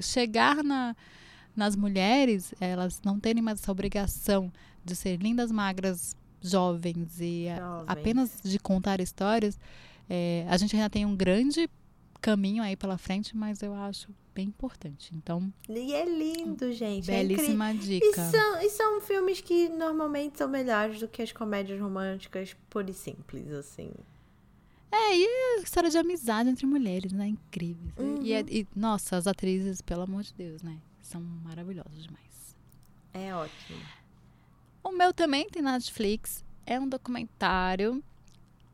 chegar na, nas mulheres, elas não terem mais essa obrigação de ser lindas, magras, jovens e a- Jovens. apenas de contar histórias, é, a gente ainda tem um grande caminho aí pela frente, mas eu acho bem importante. Então, E é lindo, gente. é belíssima E dica. são, e são filmes que normalmente são melhores do que as comédias românticas pura e simples, assim. É, e a história de amizade entre mulheres, né? Incrível. Uhum. E, é- e, nossa, as atrizes, pelo amor de Deus, né? São maravilhosas demais. É ótimo. O meu também tem na Netflix. É um documentário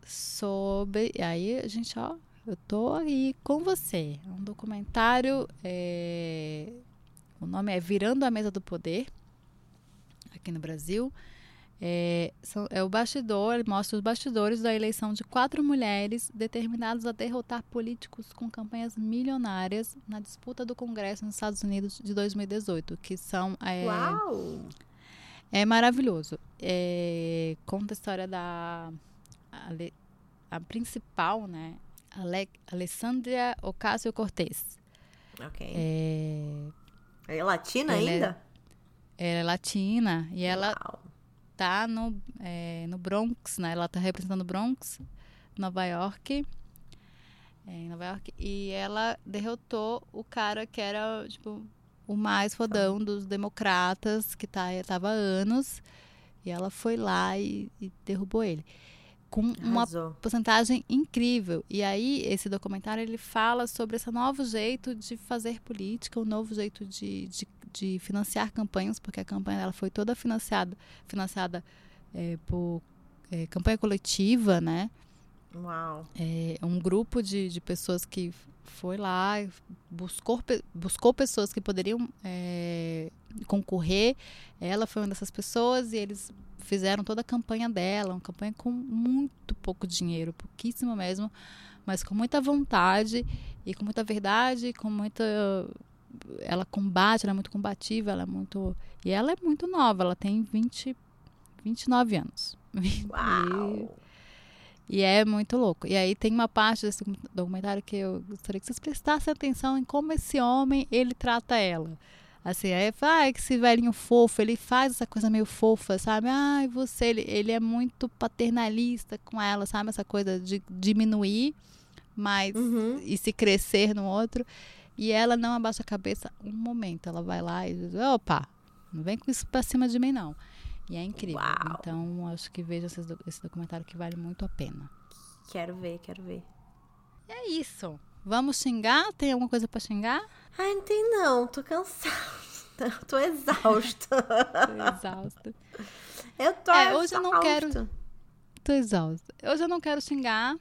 sobre. E aí, a gente, ó, eu tô aí com você. É um documentário. é, O nome é Virando a Mesa do Poder, aqui no Brasil. É, são- é o bastidor, mostra os bastidores da eleição de quatro mulheres determinadas a derrotar políticos com campanhas milionárias na disputa do Congresso nos Estados Unidos de 2018, que são é, Uau! é maravilhoso. É, conta a história da Ale- a principal, né? Ale, Alessandria Ocasio-Cortez. Ok. É, É, latina Ela é- ainda? ela é latina e ela Uau. tá no, é, no Bronx, né? Ela tá representando o Bronx, Nova York. É, em Nova York. E ela derrotou o cara que era, tipo, o mais fodão dos democratas, que tá, tava há anos. E ela foi lá e, e derrubou ele. Com uma Arrasou. porcentagem incrível. E aí, esse documentário, ele fala sobre esse novo jeito de fazer política, um novo jeito de, de, de financiar campanhas, porque a campanha dela foi toda financiada, financiada é, por é, campanha coletiva, né? Uau. É, um grupo de, de pessoas que foi lá, buscou, buscou pessoas que poderiam é, concorrer. Ela foi uma dessas pessoas e eles fizeram toda a campanha dela, uma campanha com muito pouco dinheiro, pouquíssimo mesmo, mas com muita vontade e com muita verdade, com muita. Ela combate, ela é muito combativa, ela é muito. E ela é muito nova, ela tem 20, 29 anos. Uau. E é muito louco. E aí tem uma parte desse documentário que eu gostaria que vocês prestassem atenção em como esse homem, ele trata ela. Assim, fala, ah, que esse velhinho fofo, ele faz essa coisa meio fofa, sabe? Ai, você, ele, ele é muito paternalista com ela, sabe? Essa coisa de diminuir, mas Uhum. e se crescer no outro. E ela não abaixa a cabeça um momento. Ela vai lá e diz, opa, não vem com isso pra cima de mim, não. E é incrível. Uau. Então, acho que veja esse, documentário que vale muito a pena. Quero ver, quero ver. É isso. Vamos xingar? Tem alguma coisa para xingar? Ai, não tem não. Tô cansada. Tô exausta. Tô exausta. Eu tô É, exausta. hoje eu não quero- Tô exausta. Hoje eu não quero xingar,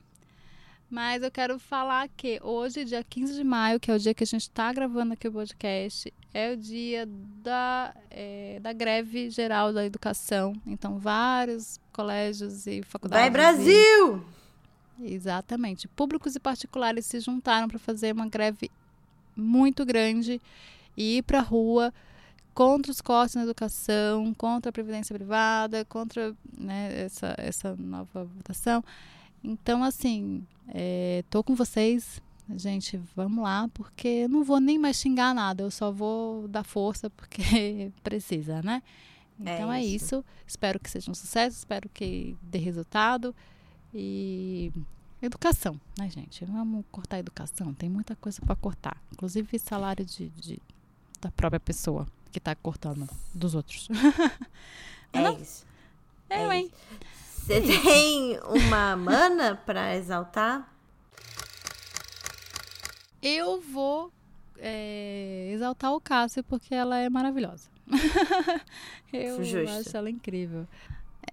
mas eu quero falar que hoje, dia 15 de maio, que é o dia que a gente tá gravando aqui o podcast, é o dia da, é, da greve geral da educação. Então, vários colégios e faculdades. Vai, e- Brasil! Exatamente. Públicos e particulares se juntaram para fazer uma greve muito grande e ir para a rua contra os cortes na educação, contra a previdência privada, contra né, essa, essa nova votação. Então, assim, é, tô com vocês. Gente, vamos lá, porque eu não vou nem mais xingar nada, eu só vou dar força porque precisa, né? É Então é isso. isso. Espero que seja um sucesso, espero que dê resultado. E educação, né, gente? Vamos cortar a educação. Tem muita coisa para cortar. Inclusive salário de, de- da própria pessoa que tá cortando dos outros. É isso. Eu, É hein? Você tem uma mana pra exaltar? Eu vou é, exaltar o Cássio porque ela é maravilhosa. Eu Justo. acho ela incrível.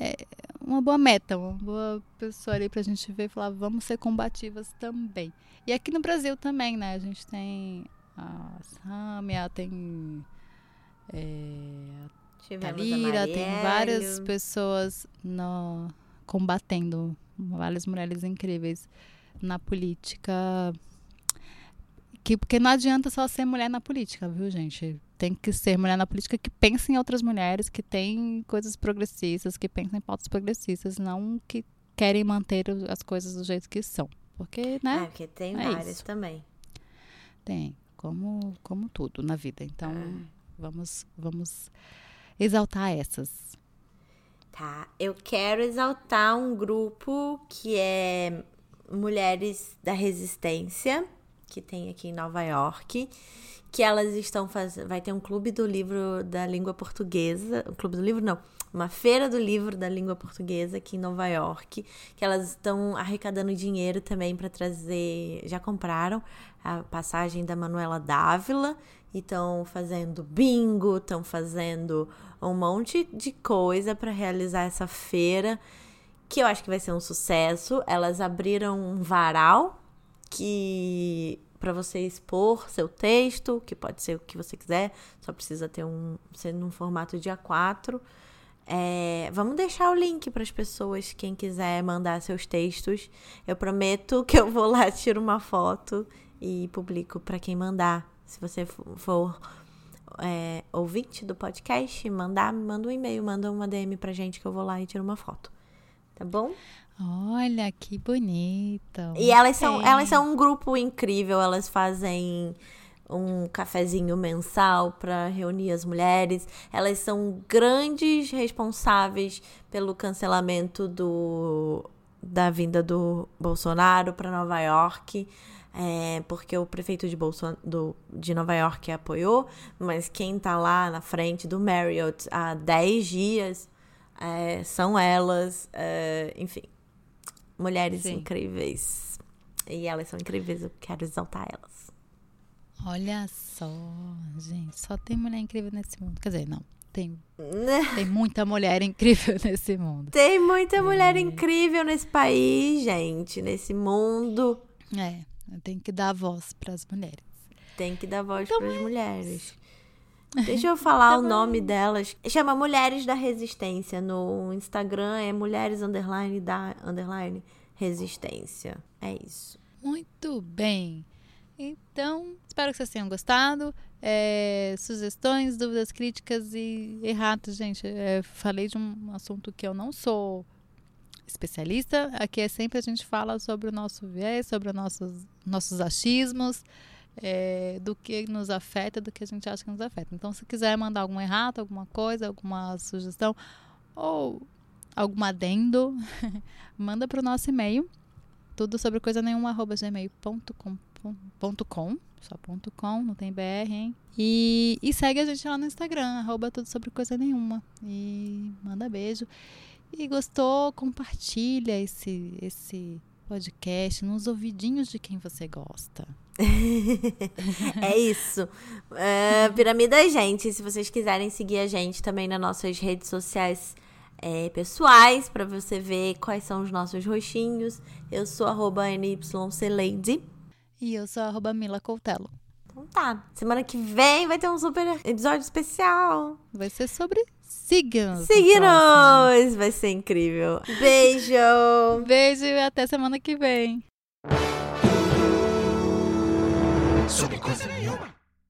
É uma boa meta, uma boa pessoa ali pra gente ver e falar, vamos ser combativas também. E aqui no Brasil também, né? A gente tem a Sâmia, tem é, Tivemos Talira, tem várias pessoas no, combatendo, várias mulheres incríveis na política. Que, porque não adianta só ser mulher na política, viu, gente? Tem que ser mulher na política que pensa em outras mulheres, que tem coisas progressistas, que pensam em pautas progressistas, não que querem manter as coisas do jeito que são. Porque, É, né? porque tem É várias isso. também. Tem, como, como tudo na vida. Então, É. vamos, vamos exaltar essas. Tá. Eu quero exaltar um grupo que é Mulheres da Resistência, que tem aqui em Nova York. Que elas estão fazendo. Vai ter um clube do livro da língua portuguesa. Um clube do livro, não. Uma feira do livro da língua portuguesa aqui em Nova York. Que elas estão arrecadando dinheiro também para trazer. Já compraram a passagem da Manuela Dávila. Estão fazendo bingo, estão fazendo um monte de coisa para realizar essa feira, que eu acho que vai ser um sucesso. Elas abriram um varal que para você expor seu texto, que pode ser o que você quiser, só precisa ter um ser num formato de A4. É, vamos deixar o link para as pessoas, quem quiser mandar seus textos. Eu prometo que eu vou lá, tiro uma foto e publico para quem mandar. Se você for- é, ouvinte do podcast, mandar, manda um e-mail, manda uma DM pra gente que eu vou lá e tiro uma foto. Tá bom? Olha, que bonito. E elas são, elas são um grupo incrível, elas fazem um cafezinho mensal para reunir as mulheres. Elas são grandes responsáveis pelo cancelamento do da vinda do Bolsonaro para Nova York. É, porque o prefeito de, Bolson do, de Nova York apoiou, mas quem tá lá na frente do Marriott há 10 dias é, são elas, é, enfim, mulheres Sim. incríveis. E elas são incríveis, eu quero exaltar elas. Olha só, gente, só tem mulher incrível nesse mundo. Quer dizer, não, tem, tem muita mulher incrível nesse mundo. Tem muita mulher incrível nesse país, gente, nesse mundo. É, tem que dar voz para as mulheres. Tem que dar voz Então para as é mulheres. Deixa eu falar o Então é nome delas. Chama Mulheres da Resistência. No Instagram é mulheres underline da underline resistência. É isso. Muito bem. Então, espero que vocês tenham gostado. É, sugestões, dúvidas, críticas e erratas, gente. é, falei de um assunto que eu não sou especialista. Aqui é sempre a gente fala sobre o nosso viés, sobre os nossos, nossos achismos, é, do que nos afeta, do que a gente acha que nos afeta. Então, se quiser mandar algum errado, alguma coisa, alguma sugestão ou algum adendo, manda para o nosso e-mail tudo sobre coisa nenhuma arroba gmail.com ponto com. Só ponto .com, não tem BR, hein? E, e segue a gente lá no Instagram, arroba tudo sobre coisa nenhuma. E manda beijo. E gostou, compartilha esse, esse podcast nos ouvidinhos de quem você gosta. é isso. Uh, Piramida Gente, se vocês quiserem seguir a gente também nas nossas redes sociais é, pessoais, para você ver quais são os nossos roxinhos. Eu sou arroba NYCLady. E eu sou arroba Mila Coutelo. Então tá. Semana que vem vai ter um super episódio especial. Vai ser sobre signos. Signos! Vai ser incrível. Beijo! Beijo e até semana que vem. Sobre coisa nenhuma.